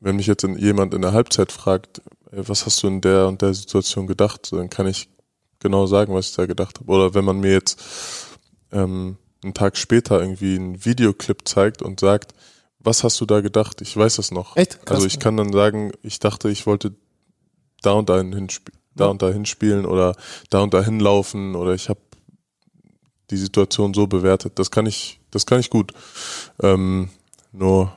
wenn mich jetzt jemand in der Halbzeit fragt, was hast du in der und der Situation gedacht, dann kann ich genau sagen, was ich da gedacht habe. Oder wenn man mir jetzt ähm, einen Tag später irgendwie einen Videoclip zeigt und sagt, was hast du da gedacht? Ich weiß es noch. Echt? Krass. Also ich kann dann sagen, ich dachte, ich wollte da und dahin hinspielen, da und dahin spielen oder da und dahin laufen oder ich habe die Situation so bewertet. Das kann ich, das kann ich gut. Ähm, nur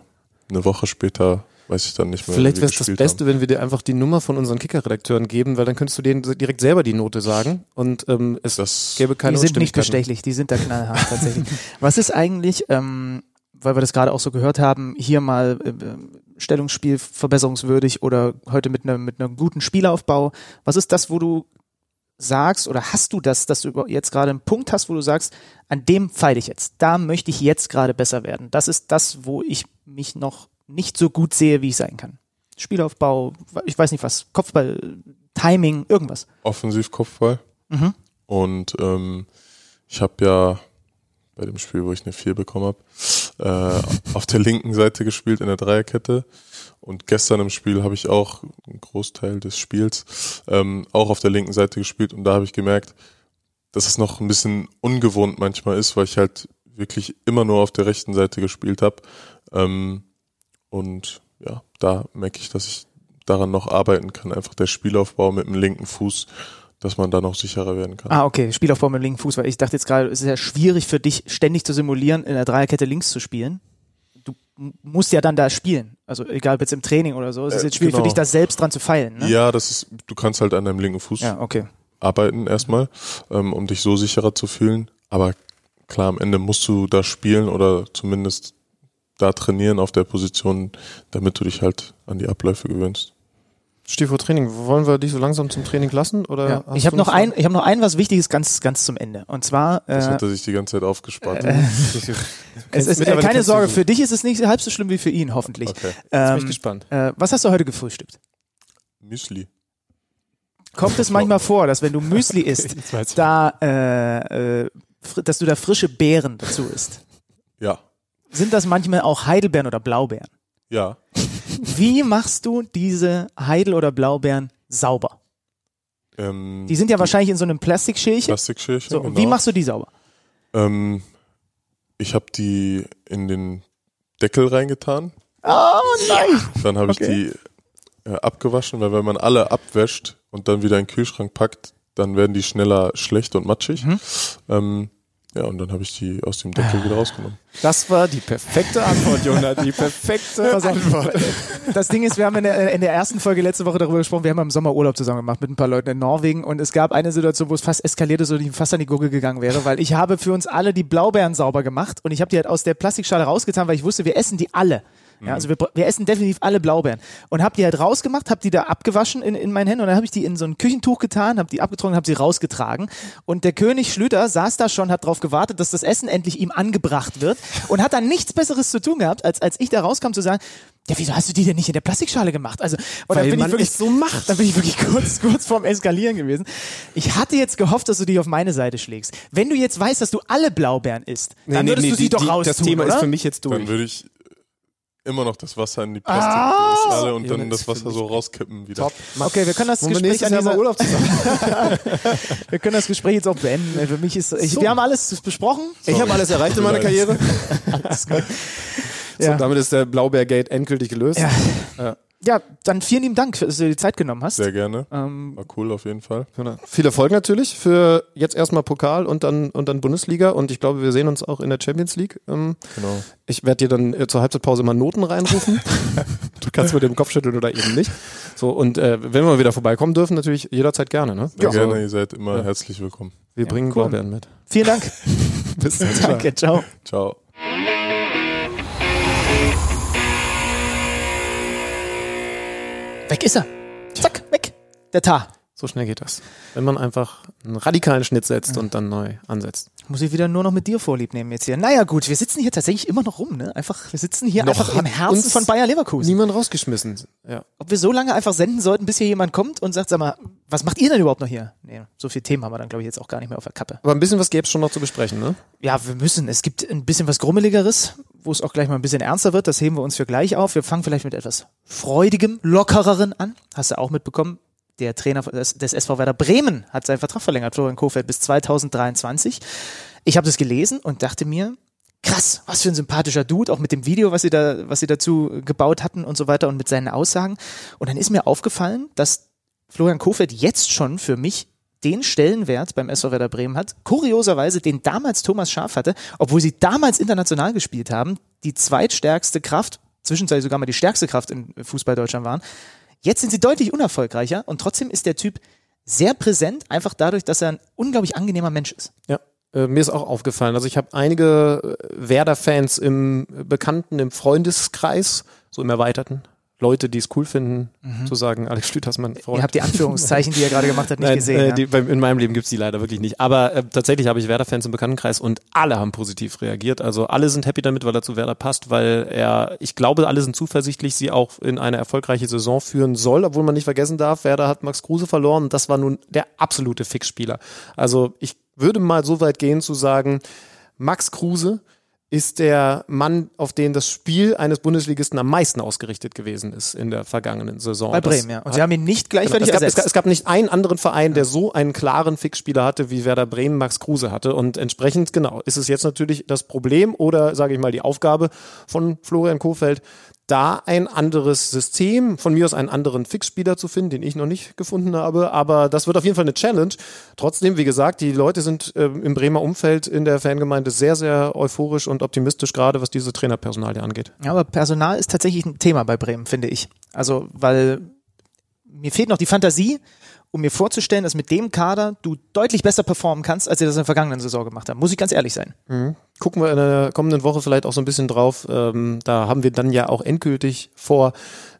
eine Woche später weiß ich dann nicht mehr. Vielleicht wäre es das Beste, haben. wenn wir dir einfach die Nummer von unseren Kicker-Redakteuren geben, weil dann könntest du denen direkt selber die Note sagen und ähm, es Das gäbe keine die sind nicht bestechlich, die sind da knallhart tatsächlich. (laughs) Was ist eigentlich, ähm, weil wir das gerade auch so gehört haben, hier mal äh, Stellungsspiel verbesserungswürdig oder heute mit einem mit einem guten Spielaufbau? Was ist das, wo du sagst oder hast du das, dass du jetzt gerade einen Punkt hast, wo du sagst, an dem feile ich jetzt, da möchte ich jetzt gerade besser werden. Das ist das, wo ich mich noch nicht so gut sehe, wie ich sein kann. Spielaufbau, ich weiß nicht was, Kopfball, Timing, irgendwas. Offensivkopfball. Mhm. Und ähm, ich habe ja bei dem Spiel, wo ich eine 4 bekommen habe, äh, auf der linken Seite gespielt in der Dreierkette. Und gestern im Spiel habe ich auch einen Großteil des Spiels ähm, auch auf der linken Seite gespielt. Und da habe ich gemerkt, dass es noch ein bisschen ungewohnt manchmal ist, weil ich halt wirklich immer nur auf der rechten Seite gespielt habe. Ähm, und ja, da merke ich, dass ich daran noch arbeiten kann. Einfach der Spielaufbau mit dem linken Fuß, dass man da noch sicherer werden kann. Ah, okay, Spielaufbau mit dem linken Fuß, weil ich dachte jetzt gerade, es ist ja schwierig für dich, ständig zu simulieren, in der Dreierkette links zu spielen. Du musst ja dann da spielen. Also egal ob jetzt im Training oder so. Es ist Äh, jetzt schwierig genau. für dich, da selbst dran zu feilen. Ne? Ja, das ist, du kannst halt an deinem linken Fuß ja, okay. arbeiten erstmal, ähm, um dich so sicherer zu fühlen. Aber klar, am Ende musst du da spielen oder zumindest da trainieren auf der Position, damit du dich halt an die Abläufe gewöhnst. Stichwort Training. Wollen wir dich so langsam zum Training lassen? Oder Ja. Ich habe du noch ein, ich habe noch ein was Wichtiges ganz, ganz zum Ende. Und zwar, Das äh, hat er sich die ganze Zeit aufgespart. (laughs) (laughs) es ist, äh, keine Sorge, für dich ist es nicht halb so schlimm wie für ihn, hoffentlich. Okay. Jetzt bin ich Ähm, gespannt. äh, was hast du heute gefrühstückt? Müsli. Kommt es manchmal vor, dass wenn du Müsli (laughs) isst, da, äh, äh, dass du da frische Beeren dazu isst? Ja. Sind das manchmal auch Heidelbeeren oder Blaubeeren? Ja. Wie machst du diese Heidel- oder Blaubeeren sauber? Ähm, Die sind ja wahrscheinlich in so einem Plastikschälchen. Plastikschälchen. So, genau. Wie machst du die sauber? Ähm, ich habe die in den Deckel reingetan. Oh nein! Dann habe Okay. ich die äh, abgewaschen, weil wenn man alle abwäscht und dann wieder in den Kühlschrank packt, dann werden die schneller schlecht und matschig. Mhm. Ähm, ja, und dann habe ich die aus dem Deckel wieder rausgenommen. Das war die perfekte Antwort, Jonah. Die perfekte (laughs) auf. Antwort. Das Ding ist, wir haben in der, in der ersten Folge letzte Woche darüber gesprochen, wir haben im Sommer Urlaub zusammen gemacht mit ein paar Leuten in Norwegen und es gab eine Situation, wo es fast eskalierte, so dass ich fast an die Gurgel gegangen wäre, weil ich habe für uns alle die Blaubeeren sauber gemacht und ich habe die halt aus der Plastikschale rausgetan, weil ich wusste, wir essen die alle. Ja, also wir, wir essen definitiv alle Blaubeeren. Und habe die halt rausgemacht, habe die da abgewaschen in, in meinen Händen und dann habe ich die in so ein Küchentuch getan, habe die abgetrocknet, habe sie rausgetragen. Und der König Schlüter saß da schon, hat darauf gewartet, dass das Essen endlich ihm angebracht wird und hat dann nichts Besseres zu tun gehabt, als als ich da rauskam zu sagen, ja, wieso hast du die denn nicht in der Plastikschale gemacht? Also, und dann Weil bin man ich wirklich es so macht. Dann bin ich wirklich (laughs) kurz, kurz vorm Eskalieren gewesen. Ich hatte jetzt gehofft, dass du dich auf meine Seite schlägst. Wenn du jetzt weißt, dass du alle Blaubeeren isst, dann würdest du sie die, doch raus Das Thema oder? ist für mich jetzt Dann durch. würde ich immer noch das Wasser in die Ah! Plastikschale und Ja, dann das das Wasser so rauskippen wieder. Top. Okay, wir können das Wollen Gespräch an dieser, Urlaub zusammen? (laughs) wir können das Gespräch jetzt auch beenden. Für mich ist, ich, So. wir haben alles besprochen. Ich habe alles erreicht in meiner Tut mir leid. Karriere. (laughs) Ja. So, damit ist der Blaubeergate endgültig gelöst. Ja. Ja, dann vielen lieben Dank, dass du dir die Zeit genommen hast. Sehr gerne. Ähm, War cool auf jeden Fall. Genau. Viel Erfolg natürlich für jetzt erstmal Pokal und dann, und dann Bundesliga. Und ich glaube, wir sehen uns auch in der Champions League. Ähm, Genau. Ich werde dir dann äh, zur Halbzeitpause mal Noten reinrufen. (laughs) du kannst mit dem Kopf schütteln oder eben nicht. So, und äh, wenn wir mal wieder vorbeikommen dürfen, natürlich jederzeit gerne. Ne? Sehr Also, gerne, ihr seid immer Ja. herzlich willkommen. wir bringen cool. Blaubeeren mit. vielen Dank. (laughs) Bis dann. (laughs) Danke, ciao. Ciao. Weg ist er. Zack, weg. Der Tar. So schnell geht das. Wenn man einfach einen radikalen Schnitt setzt und dann neu ansetzt. Muss ich wieder nur noch mit dir vorlieb nehmen jetzt hier. Naja gut, wir sitzen hier tatsächlich immer noch rum, ne? Einfach, wir sitzen hier Noch einfach im Herzen von Bayer Leverkusen. Niemand rausgeschmissen. Ja. Ob wir so lange einfach senden sollten, bis hier jemand kommt und sagt, sag mal, was macht ihr denn überhaupt noch hier? Nee, so viel Themen haben wir dann, glaube ich, jetzt auch gar nicht mehr auf der Kappe. Aber ein bisschen was gäbe es schon noch zu besprechen, ne? Ja, wir müssen. Es gibt ein bisschen was Grummeligeres, wo es auch gleich mal ein bisschen ernster wird. Das heben wir uns für gleich auf. Wir fangen vielleicht mit etwas Freudigem, Lockereren an. Hast du auch mitbekommen? Der Trainer des, des SV Werder Bremen hat seinen Vertrag verlängert, Florian Kofeld, bis 2023. Ich habe das gelesen und dachte mir, krass, was für ein sympathischer Dude, auch mit dem Video, was sie da, was sie dazu gebaut hatten und so weiter und mit seinen Aussagen. Und dann ist mir aufgefallen, dass Florian Kofeld jetzt schon für mich den Stellenwert beim SV Werder Bremen hat, kurioserweise den damals Thomas Schaaf hatte, obwohl sie damals international gespielt haben, die zweitstärkste Kraft, zwischenzeitlich sogar mal die stärkste Kraft in Fußball Deutschland waren. Jetzt sind sie deutlich unerfolgreicher und trotzdem ist der Typ sehr präsent, einfach dadurch, dass er ein unglaublich angenehmer Mensch ist. Ja. Äh, mir ist auch aufgefallen. Also ich habe einige äh, Werder-Fans im Bekannten, im Freundeskreis, so im Erweiterten. Leute, die es cool finden, zu sagen, Alex Schlüter ist mein Freund. Mhm. Ihr habt die Anführungszeichen, die er gerade gemacht hat, nicht (laughs) Nein, gesehen. Äh, ja? die, bei, in meinem Leben gibt's die leider wirklich nicht. Aber äh, tatsächlich habe ich Werder-Fans im Bekanntenkreis und alle haben positiv reagiert. Also alle sind happy damit, weil er zu Werder passt, weil er, ich glaube, alle sind zuversichtlich, sie auch in eine erfolgreiche Saison führen soll, obwohl man nicht vergessen darf, Werder hat Max Kruse verloren und das war nun der absolute Fixspieler. Also ich würde mal so weit gehen zu sagen, Max Kruse ist der Mann, auf den das Spiel eines Bundesligisten am meisten ausgerichtet gewesen ist in der vergangenen Saison. Bei Das Bremen, ja. Und sie haben ihn nicht gleichwertig Genau. Es gab, es gab nicht einen anderen Verein, der so einen klaren Fixspieler hatte, wie Werder Bremen Max Kruse hatte. Und entsprechend, genau, ist es jetzt natürlich das Problem oder, sage ich mal, die Aufgabe von Florian Kofeld, da ein anderes System, von mir aus einen anderen Fixspieler zu finden, den ich noch nicht gefunden habe. Aber das wird auf jeden Fall eine Challenge. Trotzdem, wie gesagt, die Leute sind äh, im Bremer Umfeld in der Fangemeinde sehr, sehr euphorisch und optimistisch, gerade was diese Trainerpersonalie angeht. Ja, aber Personal ist tatsächlich ein Thema bei Bremen, finde ich. Also, weil mir fehlt noch die Fantasie, um mir vorzustellen, dass mit dem Kader du deutlich besser performen kannst, als sie das in der vergangenen Saison gemacht haben. Muss ich ganz ehrlich sein. Mhm. Gucken wir in der kommenden Woche vielleicht auch so ein bisschen drauf. Ähm, da haben wir dann ja auch endgültig vor,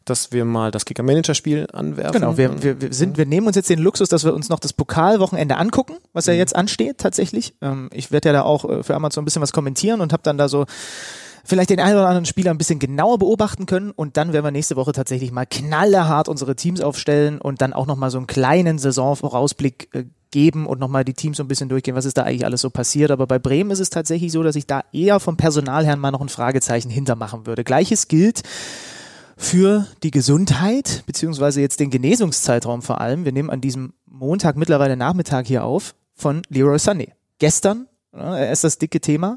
dass wir mal das Kicker-Manager-Spiel anwerfen. Genau, wir, wir, wir, sind, wir nehmen uns jetzt den Luxus, dass wir uns noch das Pokalwochenende angucken, was ja mhm. jetzt ansteht tatsächlich. Ähm, ich werde ja da auch äh, für Amazon ein bisschen was kommentieren und habe dann da so vielleicht den einen oder anderen Spieler ein bisschen genauer beobachten können und dann werden wir nächste Woche tatsächlich mal knallerhart unsere Teams aufstellen und dann auch nochmal so einen kleinen Saisonvorausblick äh, geben und nochmal die Teams so ein bisschen durchgehen, was ist da eigentlich alles so passiert. Aber bei Bremen ist es tatsächlich so, dass ich da eher vom Personalherrn mal noch ein Fragezeichen hintermachen würde. Gleiches gilt für die Gesundheit, beziehungsweise jetzt den Genesungszeitraum vor allem. Wir nehmen an diesem Montag, mittlerweile Nachmittag hier auf, von Leroy Sané. Gestern, er ist das dicke Thema,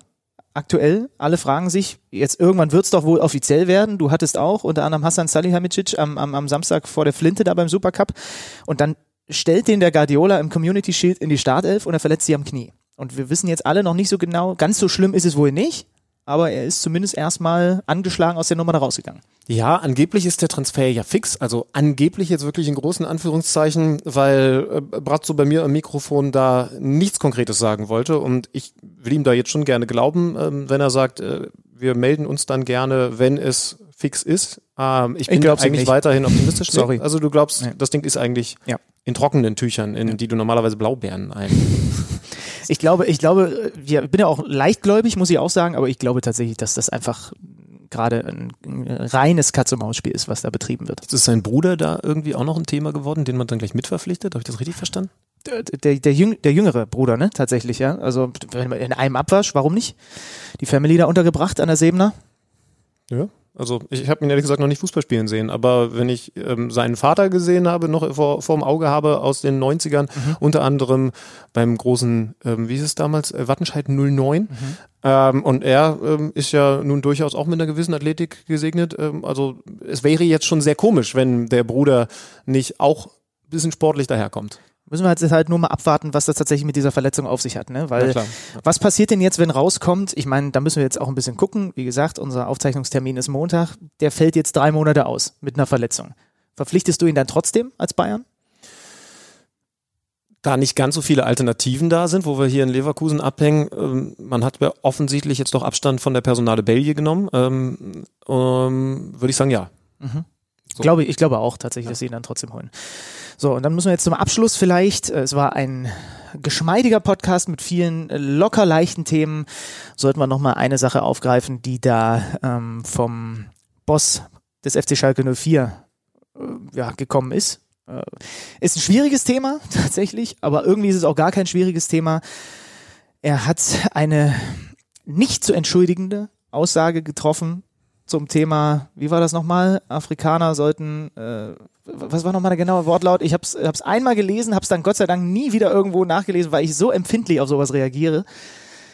aktuell. Alle fragen sich, jetzt irgendwann wird es doch wohl offiziell werden. Du hattest auch unter anderem Hassan Salihamidzic am, am, am Samstag vor der Flinte da beim Supercup. Und dann stellt den der Guardiola im Community Shield in die Startelf und er verletzt sie am Knie. Und wir wissen jetzt alle noch nicht so genau, ganz so schlimm ist es wohl nicht, aber er ist zumindest erstmal angeschlagen aus der Nummer da rausgegangen. Ja, angeblich ist der Transfer ja fix, also angeblich jetzt wirklich in großen Anführungszeichen, weil äh, Bratzo bei mir am Mikrofon da nichts Konkretes sagen wollte und ich will ihm da jetzt schon gerne glauben, ähm, wenn er sagt, äh, wir melden uns dann gerne, wenn es fix ist. Ähm, ich bin ich eigentlich nicht. weiterhin optimistisch. Sorry. Also du glaubst, nee. das Ding ist eigentlich ja. in trockenen Tüchern, in ja. die du normalerweise Blaubeeren ein. (laughs) ich glaube, ich glaube, ich bin ja auch leichtgläubig, muss ich auch sagen, aber ich glaube tatsächlich, dass das einfach gerade ein, reines Katz-und-Maus-Spiel ist, was da betrieben wird. Ist sein Bruder da irgendwie auch noch ein Thema geworden, den man dann gleich mitverpflichtet? Habe ich das richtig verstanden? Der, der, jüng, der jüngere Bruder, ne? Tatsächlich, ja. Also in einem Abwasch, warum nicht? Die Family da untergebracht an der Sebener. Ja, also ich habe ihn ehrlich gesagt noch nicht Fußball spielen sehen, aber wenn ich ähm, seinen Vater gesehen habe, noch vor, vor dem Auge habe aus den 90ern, mhm. unter anderem beim großen, ähm, wie ist es damals, äh, Wattenscheid 09. Mhm. Ähm, und er ähm, ist ja nun durchaus auch mit einer gewissen Athletik gesegnet. Ähm, also es wäre jetzt schon sehr komisch, wenn der Bruder nicht auch ein bisschen sportlich daherkommt. Müssen wir jetzt halt nur mal abwarten, was das tatsächlich mit dieser Verletzung auf sich hat. Ne? Weil ja, was passiert denn jetzt, wenn rauskommt? Ich meine, da müssen wir jetzt auch ein bisschen gucken. Wie gesagt, unser Aufzeichnungstermin ist Montag. Der fällt jetzt drei Monate aus mit einer Verletzung. Verpflichtest du ihn dann trotzdem als Bayern? da nicht ganz so viele Alternativen da sind, wo wir hier in Leverkusen abhängen. Ähm, man hat ja offensichtlich jetzt doch Abstand von der Personale Belgien genommen. Ähm, ähm, Würde ich sagen, ja. Mhm. So. Glaube, ich glaube auch tatsächlich, dass sie ihn dann trotzdem holen. So, und dann müssen wir jetzt zum Abschluss vielleicht, äh, es war ein geschmeidiger Podcast mit vielen äh, locker leichten Themen, sollten wir nochmal eine Sache aufgreifen, die da ähm, vom Boss des FC Schalke 04 äh, ja, gekommen ist. Äh, ist ein schwieriges Thema, (laughs) tatsächlich, aber irgendwie ist es auch gar kein schwieriges Thema. Er hat eine nicht zu entschuldigende Aussage getroffen zum Thema, wie war das nochmal? Afrikaner sollten, äh, was war nochmal der genaue Wortlaut? Ich habe es einmal gelesen, habe es dann Gott sei Dank nie wieder irgendwo nachgelesen, weil ich so empfindlich auf sowas reagiere.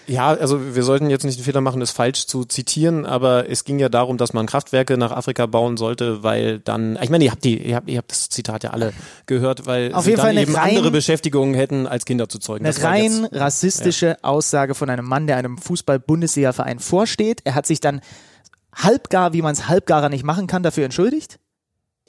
Ja, also wir sollten jetzt nicht den Fehler machen, es falsch zu zitieren, aber es ging ja darum, dass man Kraftwerke nach Afrika bauen sollte, weil dann, ich meine, ihr habt die, ihr habt, ihr habt das Zitat ja alle gehört, weil Auf sie jeden dann Fall eben rein, andere Beschäftigungen hätten, als Kinder zu zeugen. Eine rein jetzt, rassistische ja. Aussage von einem Mann, der einem Fußball-Bundesliga-Verein vorsteht. Er hat sich dann halbgar, wie man es halbgarer nicht machen kann, dafür entschuldigt?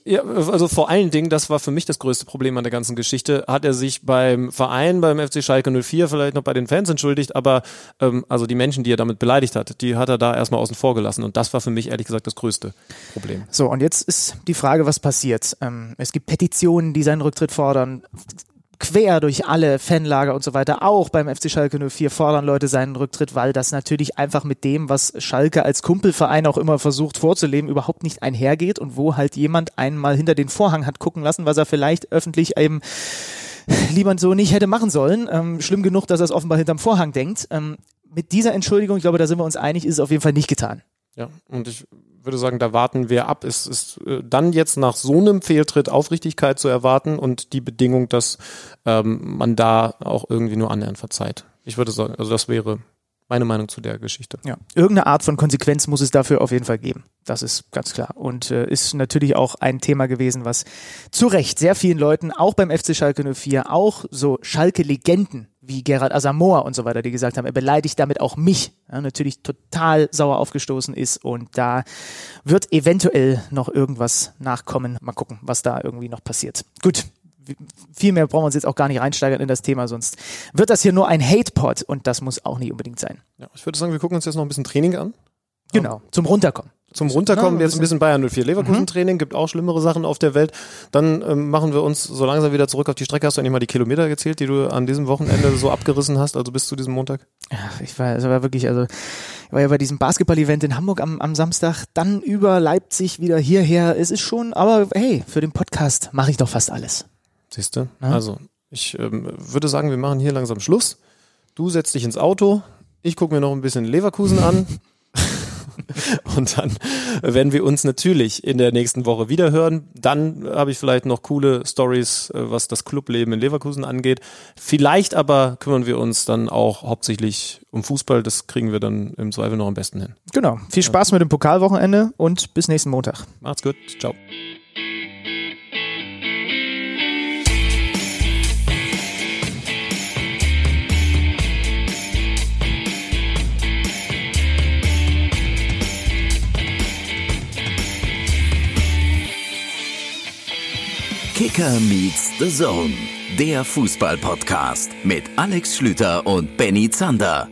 Ja, also vor allen Dingen, das war für mich das größte Problem an der ganzen Geschichte, hat er sich beim Verein, beim FC Schalke 04, vielleicht noch bei den Fans entschuldigt, aber ähm, also die Menschen, die er damit beleidigt hat, die hat er da erstmal außen vor gelassen und das war für mich ehrlich gesagt das größte Problem. So, und jetzt ist die Frage, was passiert. Ähm, es gibt Petitionen, die seinen Rücktritt fordern quer durch alle Fanlager und so weiter, auch beim FC Schalke 04 fordern Leute seinen Rücktritt, weil das natürlich einfach mit dem, was Schalke als Kumpelverein auch immer versucht vorzuleben, überhaupt nicht einhergeht und wo halt jemand einmal hinter den Vorhang hat gucken lassen, was er vielleicht öffentlich eben lieber so nicht hätte machen sollen. Ähm, schlimm genug, dass er es offenbar hinterm Vorhang denkt. Ähm, mit dieser Entschuldigung, ich glaube, da sind wir uns einig, ist es auf jeden Fall nicht getan. Ja, und ich würde sagen, da warten wir ab. Es ist äh, dann jetzt nach so einem Fehltritt Aufrichtigkeit zu erwarten und die Bedingung, dass ähm, man da auch irgendwie nur annähernd verzeiht. Ich würde sagen, also das wäre meine Meinung zu der Geschichte. Ja, irgendeine Art von Konsequenz muss es dafür auf jeden Fall geben. Das ist ganz klar. Und äh, ist natürlich auch ein Thema gewesen, was zu Recht sehr vielen Leuten, auch beim FC Schalke 04, auch so Schalke-Legenden wie Gerard Asamoah und so weiter, die gesagt haben, er beleidigt damit auch mich, ja, natürlich total sauer aufgestoßen ist und da wird eventuell noch irgendwas nachkommen. Mal gucken, was da irgendwie noch passiert. Gut, viel mehr brauchen wir uns jetzt auch gar nicht reinsteigern in das Thema, sonst wird das hier nur ein Hate-Pod und das muss auch nicht unbedingt sein. Ja, ich würde sagen, wir gucken uns jetzt noch ein bisschen Training an. Genau, zum Runterkommen. Zum Runterkommen, jetzt ein bisschen Bayern 04 Leverkusen Training, gibt auch schlimmere Sachen auf der Welt. Dann ähm, machen wir uns so langsam wieder zurück auf die Strecke. Hast du eigentlich mal die Kilometer gezählt, die du an diesem Wochenende so abgerissen hast, also bis zu diesem Montag? Ja, ich war, also war wirklich, also ich war ja bei diesem Basketball-Event in Hamburg am, am Samstag, dann über Leipzig wieder hierher. Es ist schon, aber hey, für den Podcast mache ich doch fast alles. Siehst du? Also, ich ähm, würde sagen, wir machen hier langsam Schluss. Du setzt dich ins Auto, ich gucke mir noch ein bisschen Leverkusen an. (laughs) (laughs) Und dann werden wir uns natürlich in der nächsten Woche wieder hören. Dann habe ich vielleicht noch coole Stories, äh, was das Clubleben in Leverkusen angeht. Vielleicht aber kümmern wir uns dann auch hauptsächlich um Fußball. Das kriegen wir dann im Zweifel noch am besten hin. Genau. Viel Spaß mit dem Pokalwochenende und bis nächsten Montag. Macht's gut. Ciao. Kicker meets the Zone, der Fußball-Podcast mit Alex Schlüter und Benny Zander.